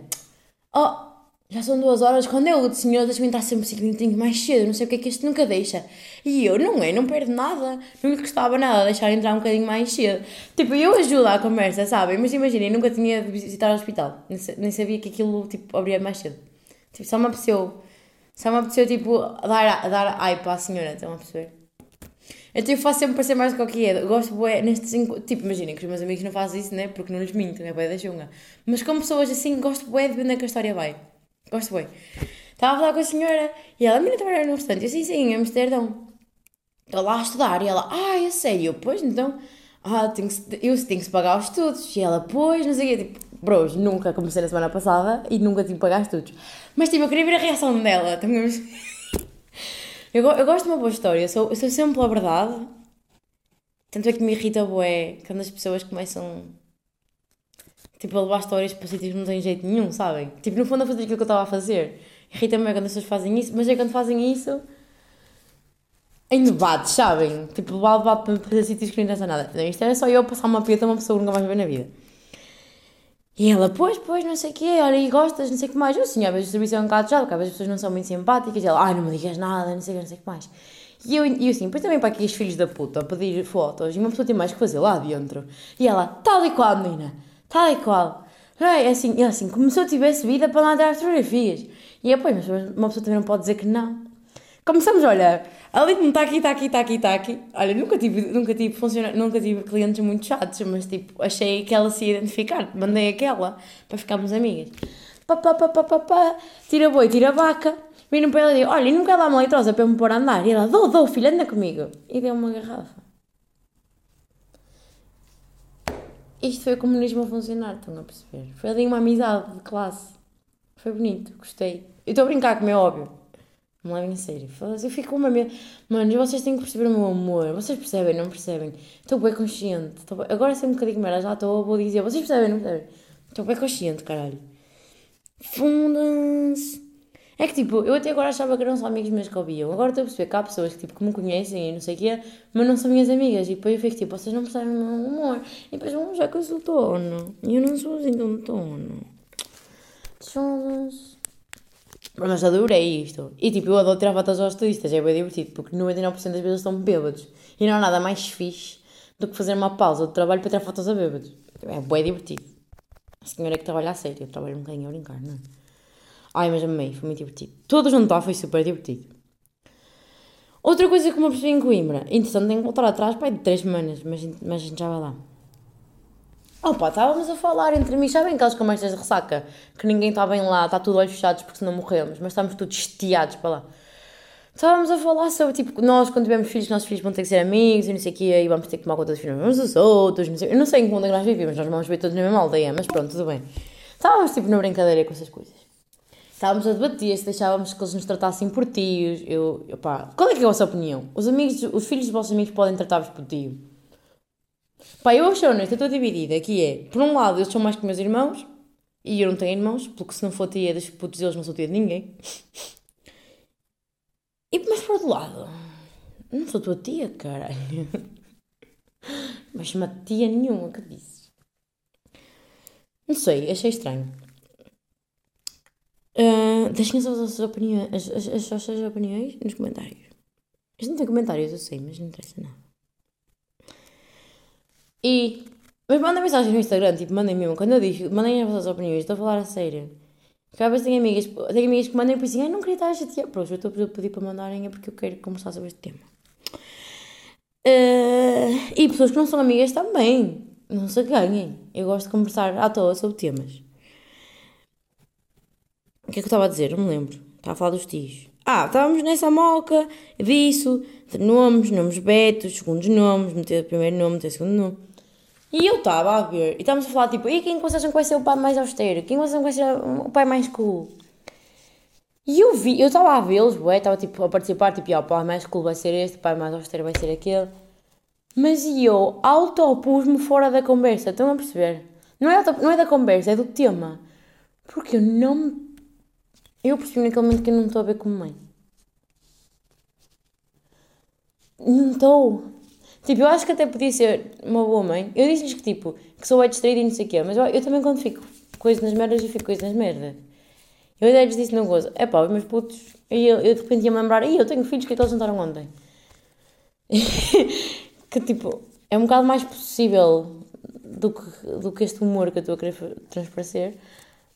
oh, já são duas horas, quando eu, de senhor, deixa-me entrar sempre cinco minutinhos mais cedo, não sei o que é que este nunca deixa. E eu, não é, não perdo nada, não lhe custava nada deixar entrar um bocadinho mais cedo. Tipo, eu ajudo à conversa, sabem? Mas imaginem, nunca tinha de visitar o hospital, nem sa- nem sabia que aquilo, tipo, abria mais cedo. Tipo, só me apeteceu, só me apeteceu, tipo, dar, dar ai para a senhora, estão a perceber? Eu faço sempre parecer mais do que o é. Eu gosto, bué, nestes Tipo, imaginem que os meus amigos não fazem isso, né? Porque não lhes minto, é bué da chunga. Mas como pessoas assim, gosto bué de ver onde é que a história vai. Gosto bué. Estava a falar com a senhora e ela, a menina trabalha no restaurante. Eu, sim, sim, em Amsterdão. Estou lá a estudar. E ela, ah, é sério? Pois, então... Ah, tem que eu tenho que pagar os estudos. E ela, pois, não sei o quê. Tipo, bros, nunca comecei na semana passada e nunca tive que pagar estudos. Mas, tipo, eu queria ver a reação dela. Eu, eu gosto de uma boa história, eu sou, eu sou sempre pela verdade. Tanto é que me irrita bué quando as pessoas começam tipo, a levar histórias para sítios que não têm jeito nenhum, sabem? Tipo, no fundo a fazer aquilo que eu estava a fazer. Irrita-me quando as pessoas fazem isso, mas é quando fazem isso em debates, sabem? Tipo, levar debate para fazer sítios que não interessa nada. Não, isto era só eu passar uma pieta a uma pessoa que nunca mais ver na vida. E ela, pois, pois, não sei o quê, olha, e gostas, não sei o que mais. Eu, assim, às vezes o serviço é um bocado chato, porque às vezes as pessoas não são muito simpáticas. E ela, ai, não me digas nada, não sei o que, não sei o que mais. E eu, e eu assim, depois também para aqueles filhos da puta a pedir fotos, e uma pessoa tem mais que fazer lá dentro. E ela, tal e qual, menina, tal e qual. É assim, e ela assim, como se eu tivesse vida para lá dar as fotografias. E eu, pois, mas uma pessoa também não pode dizer que não. Começamos, olha, ali não está aqui, está aqui, está aqui, está aqui. Olha, nunca tive, nunca tive, funciona, nunca tive clientes muito chatos, mas tipo, achei que ela se ia identificar, mandei aquela para ficarmos amigas. Pá, pá, pá, pá, pá, pá, tira boi, tira vaca. Viram para ela e digo, olha, e não quer dar uma leitosa para eu me pôr a andar? E ela, dou, dou, filha, anda comigo. E deu uma garrafa. Isto foi o comunismo a funcionar, estão a perceber? Foi ali uma amizade de classe. Foi bonito, gostei. Eu estou a brincar, como é óbvio. Não levem a sério. Eu fico com uma medo. Mano, vocês têm que perceber o meu amor. Vocês percebem, não percebem? Estou bem consciente. Estou bem... Agora sei um bocadinho merda, já estou, vou dizer. Vocês percebem, não percebem? Estou bem consciente, caralho. Fundas. É que tipo, eu até agora achava que eram só amigos meus que ouviam. Agora estou a perceber que há pessoas que, tipo, que me conhecem e não sei o quê, mas não são minhas amigas. E depois eu fico tipo, vocês não percebem o meu humor. E depois vão já que eu sou dono. E eu não sou assim tão dono. Fundas. Mas adorei isto. E tipo, eu adoro tirar fotos aos turistas, é bem divertido, porque 99% das vezes estão bêbados. E não há nada mais fixe do que fazer uma pausa de trabalho para tirar fotos a bêbados. É bem divertido. A senhora que trabalha a sério, eu trabalho um bocadinho a brincar, não é? Ai, mas amei, foi muito divertido. Todo juntar foi super divertido. Outra coisa que me apercebi em Coimbra, interessante, tenho que voltar atrás, pai, de 3 semanas, mas, mas a gente já vai lá. Opa, estávamos a falar entre mim, sabem aquelas conversas de ressaca? Que ninguém está bem lá, está tudo olhos fechados porque senão morremos, mas estamos todos estiados para lá. Estávamos a falar sobre, tipo, nós quando tivermos filhos, nossos filhos vão ter que ser amigos e não sei o quê, e vamos ter que tomar conta dos filhos uns dos outros, não sei, eu não sei em que mundo é que nós vivemos, nós vamos ver todos na mesma aldeia, mas pronto, tudo bem. Estávamos, tipo, na brincadeira com essas coisas. Estávamos a debater se deixávamos que eles nos tratassem por tios, eu, eu pá, qual é que é a vossa opinião? Os amigos, os filhos dos vossos amigos podem tratar-vos por tio? Pá, eu acho honesto, eu estou dividida, que é, por um lado, eles são mais que meus irmãos, e eu não tenho irmãos, porque se não for tia dos putos deles, não sou tia de ninguém. E, mas por outro lado, não sou tua tia, caralho. Mas uma tia nenhuma que disse. Não sei, achei estranho. Uh, Deixem as vossas opiniões, as, as, as vossas opiniões nos comentários. Isto não tem comentários, eu sei, mas não interessa nada. E. Mas mandem mensagem no Instagram, tipo, mandem mesmo. Quando eu digo, mandem as vossas opiniões, estou a falar a sério. Porque às vezes tenho amigas, tenho amigas que mandam e pensam, ai, não queria estar a chatear. Pronto, eu estou a pedir para mandarem é porque eu quero conversar sobre este tema. Uh, e pessoas que não são amigas também. Não se ganhem. Eu gosto de conversar à toa sobre temas. O que é que eu estava a dizer? Não me lembro. Estava a falar dos tios. Ah, estávamos nessa moca disso, de nomes, nomes betos, segundos nomes, meter primeiro nome, meter segundo nome. E eu estava a ver, e estávamos a falar tipo, e quem vocês acham que vai ser o pai mais austero? Quem vocês acham que vai ser o pai mais cool? E eu vi, eu estava a vê-los, ué, estava tipo a participar, tipo, ah, o pai mais cool vai ser este, o pai mais austero vai ser aquele. Mas eu autopus-me fora da conversa, estão a perceber? Não é, auto, não é da conversa, é do tema. Porque eu não me eu percebi naquele momento que eu não estou a ver como mãe. Não estou. Tipo, eu acho que até podia ser uma boa mãe. Eu disse-lhes que, tipo, que sou distraída e não sei o quê, mas eu, eu, também quando fico coisas nas merdas, eu fico coisas nas merdas. Eu até lhes disse uma coisa, é pá, meus putos, e eu, eu de repente ia-me lembrar, eu tenho filhos que é que eles jantaram ontem. que, tipo, é um bocado mais possível do que, do que este humor que eu estou a querer transparecer.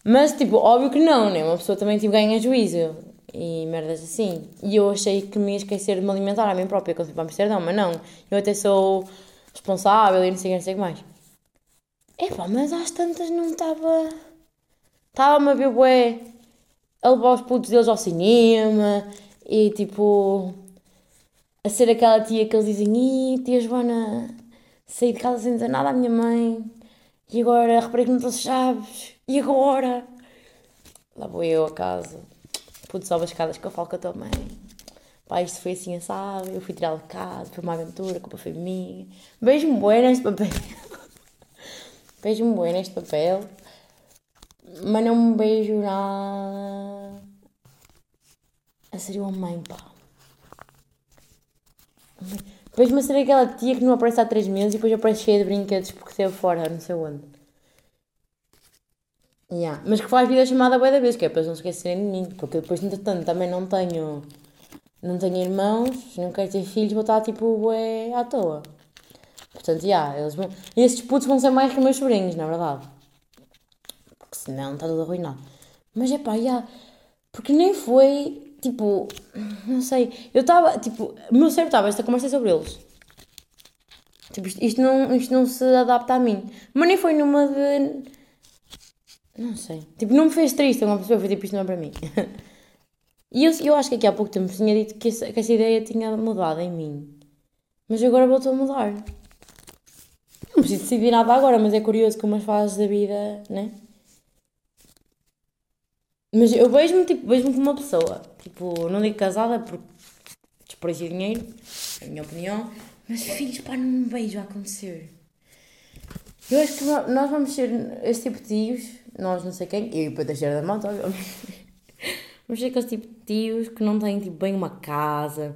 Mas, tipo, óbvio que não, né? Uma pessoa também, tipo, ganha juízo. e merdas assim. E eu achei que me ia esquecer de me alimentar a mim própria quando fui para Amsterdão, mas não. Eu até sou responsável e não sei não sei o que mais. Epá, mas às tantas não estava. Estava-me a ver bué, a levar os putos deles ao cinema e tipo. a ser aquela tia que eles dizem: Ih, tia Joana, saí de casa sem dizer nada à minha mãe e agora reparei que não trouxe chaves e agora. Lá vou eu a casa, pude sobe as escadas que eu falo com a tua mãe. Pá, isto foi assim assado, eu fui tirar de casa, foi uma aventura, a culpa foi minha. Beijo-me bué neste papel. Beijo-me bué neste papel. Mas não me beijo nada. A sério, a mãe, pá. Depois-me a ser aquela tia que não aparece há 3 meses e depois aparece cheia de brinquedos porque esteve fora, não sei onde. Yeah. Mas que faz vida chamada bué da vez, que é para eles não se esquecerem de mim. Porque depois, entretanto, também não tenho... Não tenho irmãos, não quero ter filhos, vou estar tipo bué à toa. Portanto, yeah, eles vão... E esses putos vão ser mais que meus sobrinhos, na verdade. Porque senão está tudo arruinado. Mas é pá, yeah, porque nem foi, tipo, não sei, eu estava, tipo, o meu cérebro estava, esta conversa é sobre eles. Tipo, isto, isto, não, isto não se adapta a mim. Mas nem foi numa de. Não sei. Tipo, não me fez triste, uma pessoa foi tipo, isto não é para mim. e eu, eu acho que aqui há pouco tempo tinha dito que essa, que essa ideia tinha mudado em mim. Mas agora voltou a mudar. Não preciso decidir nada agora, mas é curioso como as fases da vida, né? Mas eu vejo-me tipo, vejo como uma pessoa. Tipo, não digo casada porque desprecio dinheiro, é a minha opinião. Mas filhos, pá, não me vejo a acontecer. Eu acho que nós vamos ser esse tipo de tios, nós não sei quem, eu e o Pedro da Mata, obviamente. Vamos ser aqueles tipo de tios que não têm tipo, bem uma casa,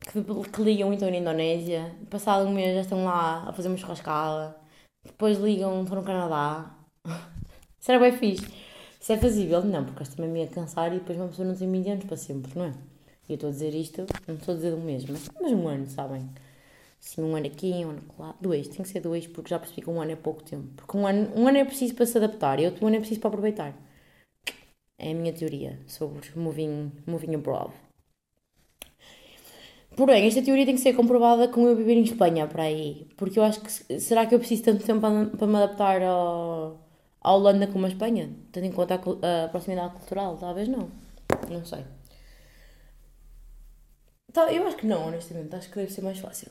que, que ligam então na Indonésia, passado um mês já estão lá a fazer uma churrascada, depois ligam, estão no Canadá. Isso era bem fixe. Isso é fazível? Não, porque acho também me ia cansar e depois uma pessoa não tem 20 anos para sempre, não é? E eu estou a dizer isto, não estou a dizer do mesmo, mas, mas um ano, sabem? Assim, um ano aqui, um ano lá. Dois, tem que ser dois, porque já percebi que um ano é pouco tempo. Porque um ano, um ano é preciso para se adaptar e outro ano é preciso para aproveitar. É a minha teoria sobre moving, moving abroad. Porém, esta teoria tem que ser comprovada com eu viver em Espanha, para aí. Porque eu acho que. Será que eu preciso tanto tempo para, para me adaptar ao, à Holanda como a Espanha? Tendo em conta a, a proximidade cultural? Talvez não. Não sei. Eu acho que não, honestamente. Acho que deve ser mais fácil.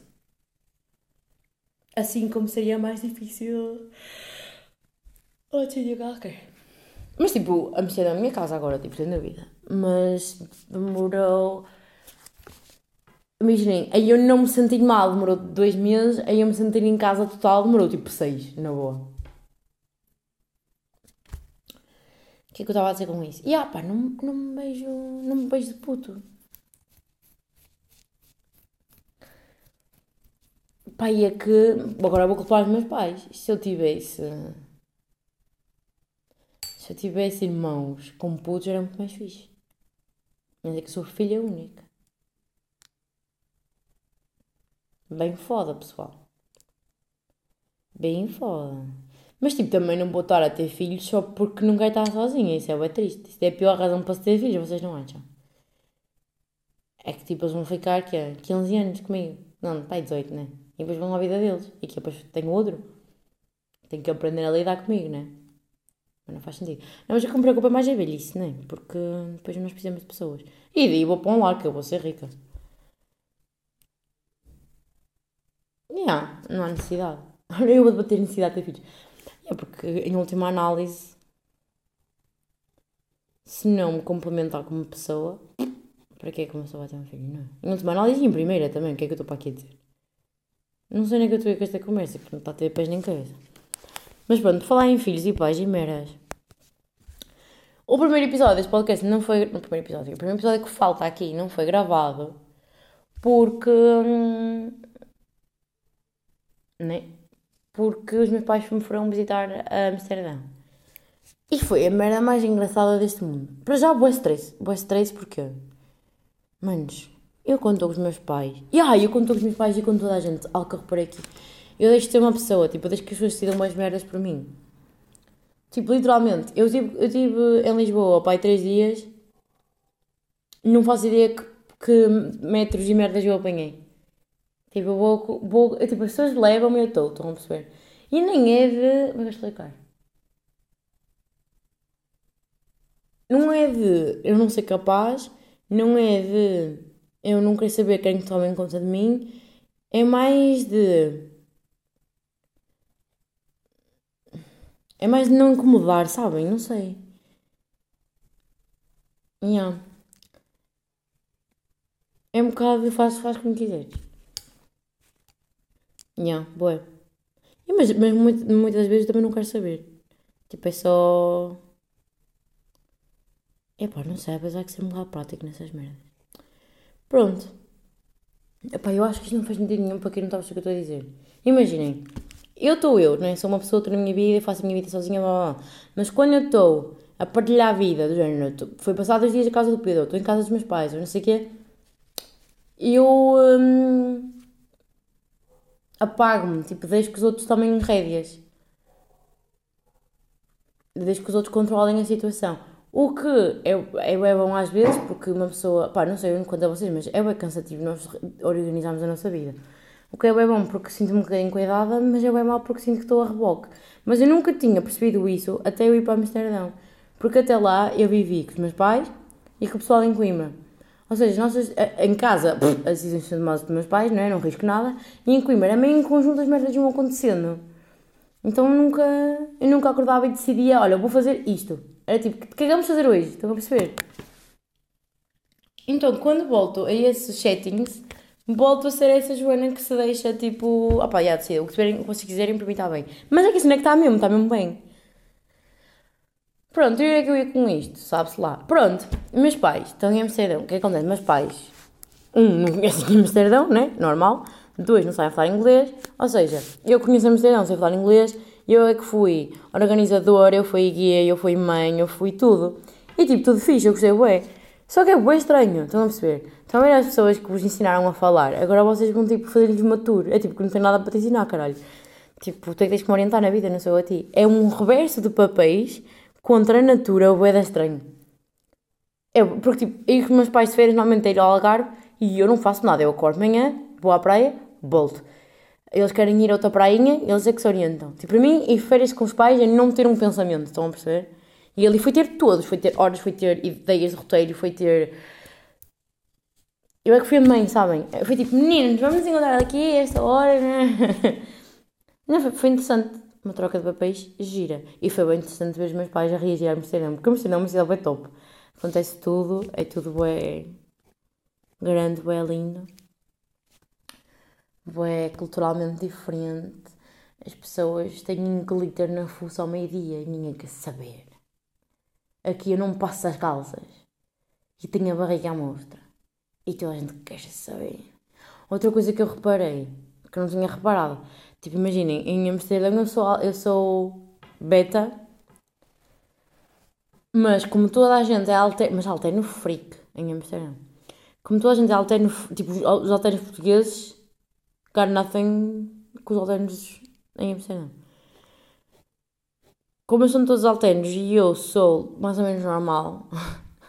Assim como seria mais difícil. Oh, tinha qualquer. Mas tipo, a mexer na minha casa agora, tipo, sem dúvida. Mas demorou. Imaginem, aí eu não me senti mal, demorou dois meses, aí eu me sentir em casa total demorou tipo seis, na boa. O que é que eu estava a dizer com isso? E ah pá, não, não me beijo. Não me beijo de puto. E é que. Agora vou culpar os meus pais. Se eu tivesse. Se eu tivesse irmãos com putos era muito mais fixe. Mas é que sou filha única. Bem foda, pessoal. Bem foda. Mas tipo, também não vou estar a ter filhos só porque quero estar sozinha. Isso é bem triste. Isso é a pior razão para se ter filhos, vocês não acham? É que tipo, eles vão ficar que 15 anos comigo. Não, pai, 18, né? E depois vão à vida deles. E que depois tenho outro. Tenho que aprender a lidar comigo, né? Mas não faz sentido. Não, mas o que me preocupa mais é a velhice, né? Porque depois nós precisamos de pessoas. E daí vou para um lar que eu vou ser rica. Yeah, não há necessidade. Eu vou debater necessidade de ter filhos. É porque, em última análise, se não me complementar como pessoa, para que é que uma pessoa vai ter um filho, não é? Em última análise e em primeira também, o que é que eu estou para aqui a dizer? Não sei nem que eu estou com esta conversa, porque não está a ter pés nem cabeça. Mas pronto, falar em filhos e pais e meras. O primeiro episódio deste podcast não foi. No primeiro episódio, o primeiro episódio que falta aqui não foi gravado porque. Hum, né? Porque os meus pais me foram visitar a Amsterdã. E foi a merda mais engraçada deste mundo. Para já, boa stress. Boa stress porque. Manos, eu conto com os meus pais. E ah, eu conto com os meus pais e com toda a gente. Algo que eu reparei aqui. Eu deixo de ser uma pessoa, tipo, eu deixo que as pessoas decidam mais merdas por mim. Tipo, literalmente, eu estive eu tive em Lisboa, pai, três dias. não faço ideia que, que metros e merdas eu apanhei. Tipo, vou, vou eu, tipo, as pessoas levam-me e eu estou, estão a perceber? E nem é de. Vou explicar. Não é de eu não ser capaz, não é de eu não querer saber quem toma em conta de mim, é mais de. É mais de não incomodar, sabem? Não sei. Yeah. É um bocado faz, faz como quiseres. Yeah, boa. Mas mas muito- muitas vezes também não quero saber. Tipo, é só. Epá, não sei, apesar de ser um bocado prático nessas merdas. Pronto. Epá, eu acho que isto não faz sentido nenhum para quem não está a o que eu estou a dizer. Imaginem, eu estou eu, não é? Sou uma pessoa, estou na minha vida, faço a minha vida sozinha, blá, blá, blá. Mas quando eu estou a partilhar a vida, do género, foi passar dois dias a casa do Pedro, estou em casa dos meus pais, ou não sei o quê, eu hum, apago-me, tipo, deixo que os outros tomem rédeas. Deixo que os outros controlem a situação. O que é, é, é bom às vezes, porque uma pessoa, pá, não sei quanto a vocês, mas é bem cansativo nós organizarmos a nossa vida. O que é bem bom porque sinto-me um bocadinho cuidada, mas é bem mau porque sinto que estou a reboque. Mas eu nunca tinha percebido isso até eu ir para Amsterdão. Porque até lá eu vivi com os meus pais e com o pessoal em Coimbra. Ou seja, nós em casa, as decisões são tomadas pelos meus pais, não é? Não risco nada. E em Coimbra, é meio em conjunto as merdas iam acontecendo. Então eu nunca, eu nunca acordava e decidia, olha, vou fazer isto. Era tipo, o que é que vamos fazer hoje? Estão a perceber? Então, quando volto a esses settings, volto a ser essa Joana que se deixa tipo, opá, já decidi, o que vocês quiserem, para mim está bem. Mas é que isso não é que está mesmo, está mesmo bem. Pronto, e onde é que eu ia com isto? Sabe-se lá. Pronto, meus pais estão em Amsterdão. O que é que acontece? Meus pais, um, não conhecem Amsterdão, né? Normal. Dois, não sabem falar inglês. Ou seja, eu conheço Amsterdão, sei falar inglês. Eu é que fui organizadora, eu fui guia, eu fui mãe, eu fui tudo. E tipo, tudo fixe, eu gostei bué. Só que é bué estranho, estão a perceber? Também as pessoas que vos ensinaram a falar, agora vocês vão tipo fazer-lhes uma tour. É tipo que não tem nada para te ensinar, caralho. Tipo, tu é que tens que me orientar na vida, não sou a ti. É um reverso de papéis contra a natura, bué da estranho. É, porque tipo, eu os meus pais de férias normalmente é ir ao Algarve e eu não faço nada. Eu acordo de manhã, vou à praia, volto. Eles querem ir a outra prainha, eles é que se orientam. Tipo, para mim, ir férias com os pais é não ter um pensamento, estão a perceber? E ali foi ter todos, foi ter horas, foi ter ideias de roteiro, foi ter. Eu é que fui a mãe, sabem? Foi tipo, meninos, vamos encontrar aqui esta hora. né? Não, foi, foi interessante. Uma troca de papéis gira. E foi bem interessante ver os meus pais a reagir a Amsterdão, porque Amsterdão é uma cidade bem top. Acontece tudo, é tudo bem grande, bem lindo. Bem culturalmente diferente. As pessoas têm glitter na fuça ao meio-dia e ninguém quer saber. Aqui eu não passo as calças e tenho a barriga à mostra. E toda a gente quer saber. Outra coisa que eu reparei, que não tinha reparado, tipo, imaginem, em Amsterdão eu sou, eu sou beta, mas como toda a gente é alterno, mas alterno freak em Amsterdão. Como toda a gente é alterno, tipo, os alternos portugueses got nothing com os alternos em Amsterdão. Como eles são todos alternos e eu sou mais ou menos normal,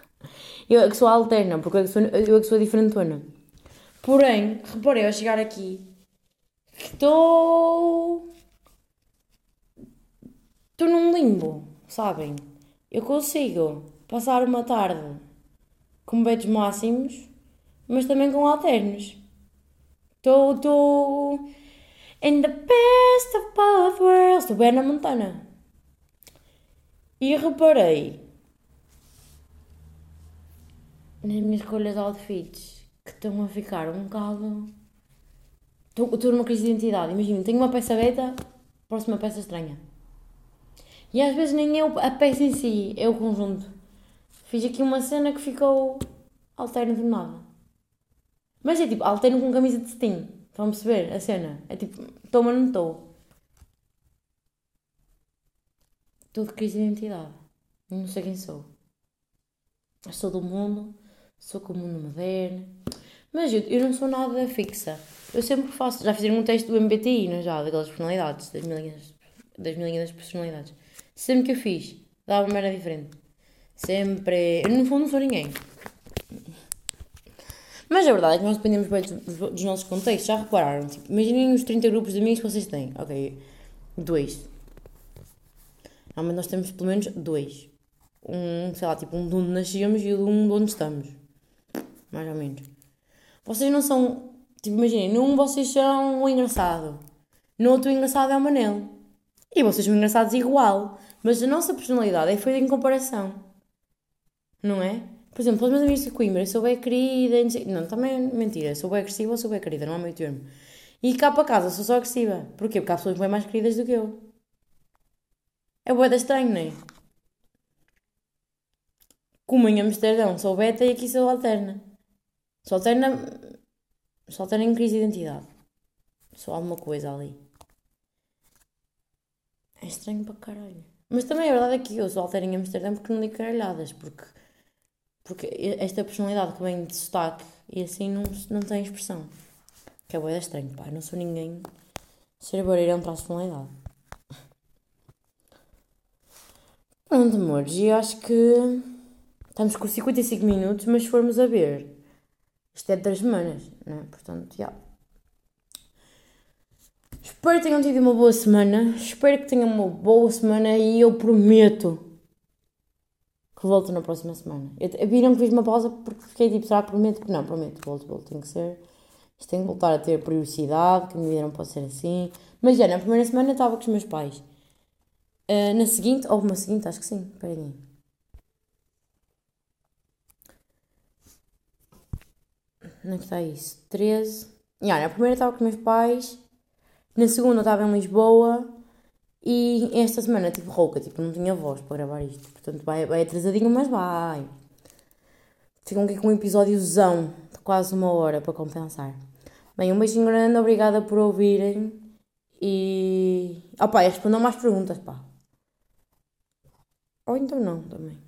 eu é que sou alterna, porque eu é que sou, eu é que sou diferentona. Porém, reparei ao chegar aqui que estou. Estou num limbo, sabem? Eu consigo passar uma tarde com betos máximos, mas também com alternos. Estou. In the best of both worlds. Bem na Montana. E reparei nas minhas escolhas de outfits que estão a ficar um bocado. Estou numa crise de identidade. Imagina, tenho uma peça beta, próxima peça estranha. E às vezes nem é a peça em si, é o conjunto. Fiz aqui uma cena que ficou alterno de nada. Mas é tipo, alterno com camisa de cetim. Estão a perceber a cena? É tipo, estou, mas não estou. Estou de crise de identidade. Não sei quem sou. Sou do mundo, sou com o mundo moderno. Mas eu, eu não sou nada fixa. Eu sempre faço. Já fizeram um teste do MBTI, não é já? Daquelas personalidades, das mil, e das- das personalidades. Sempre que eu fiz, dava uma merda diferente. Sempre. Eu no fundo não sou ninguém. Mas a verdade é que nós dependemos bem dos, nossos contextos. Já repararam? Tipo, imaginem os 30 grupos de amigos que vocês têm. Ok, dois. Normalmente nós temos pelo menos dois. Um, sei lá, tipo um de onde nascemos e um de onde estamos. Mais ou menos. Vocês não são. Tipo, imaginem, num vocês são o engraçado. No outro o engraçado é o Manel. E vocês são engraçados igual. Mas a nossa personalidade é feita em comparação. Não é? Por exemplo, os meus amigos de Coimbra, sou bem querida. Não, também é mentira. Sou bem agressiva ou sou bem querida, não há meio termo. E cá para casa sou só agressiva. Porquê? Porque há pessoas bem mais queridas do que eu. É boeda estranho, não é? Como em Amsterdão sou beta e aqui sou alterna. Sou alterna. Sou alterna em crise de identidade. Sou alguma coisa ali. É estranho para caralho. Mas também a verdade é que eu sou alterna em Amsterdão porque não digo caralhadas. Porque, porque esta personalidade que vem de sotaque e assim não, não tem expressão. Que é boeda estranho, pá. Não sou ninguém. Ser barreirão para a personalidade. Pronto, amores, e acho que estamos com 55 minutos, mas se formos a ver, isto é de 3 semanas, né? Portanto, já. Espero que tenham tido uma boa semana, espero que tenham uma boa semana e eu prometo que volto na próxima semana. Eu, viram que fiz uma pausa porque fiquei tipo, será que prometo? Não, prometo, volto, volto, tem que ser. Isto tem que voltar a ter periodicidade, que a minha vida não pode ser assim. Mas já, na primeira semana estava com os meus pais. Uh, na seguinte, ou uma seguinte, acho que sim. Espera aí. Onde é que está isso? 13. Yeah, na primeira estava com os meus pais. Na segunda estava em Lisboa. E esta semana estive rouca, tipo, não tinha voz para gravar isto. Portanto, vai, vai atrasadinho, mas vai. Ficam aqui com um episódiozão de quase uma hora para compensar. Bem, um beijinho grande, obrigada por ouvirem. E. Ah, pá, respondam mais perguntas, pá. Ou então não, também.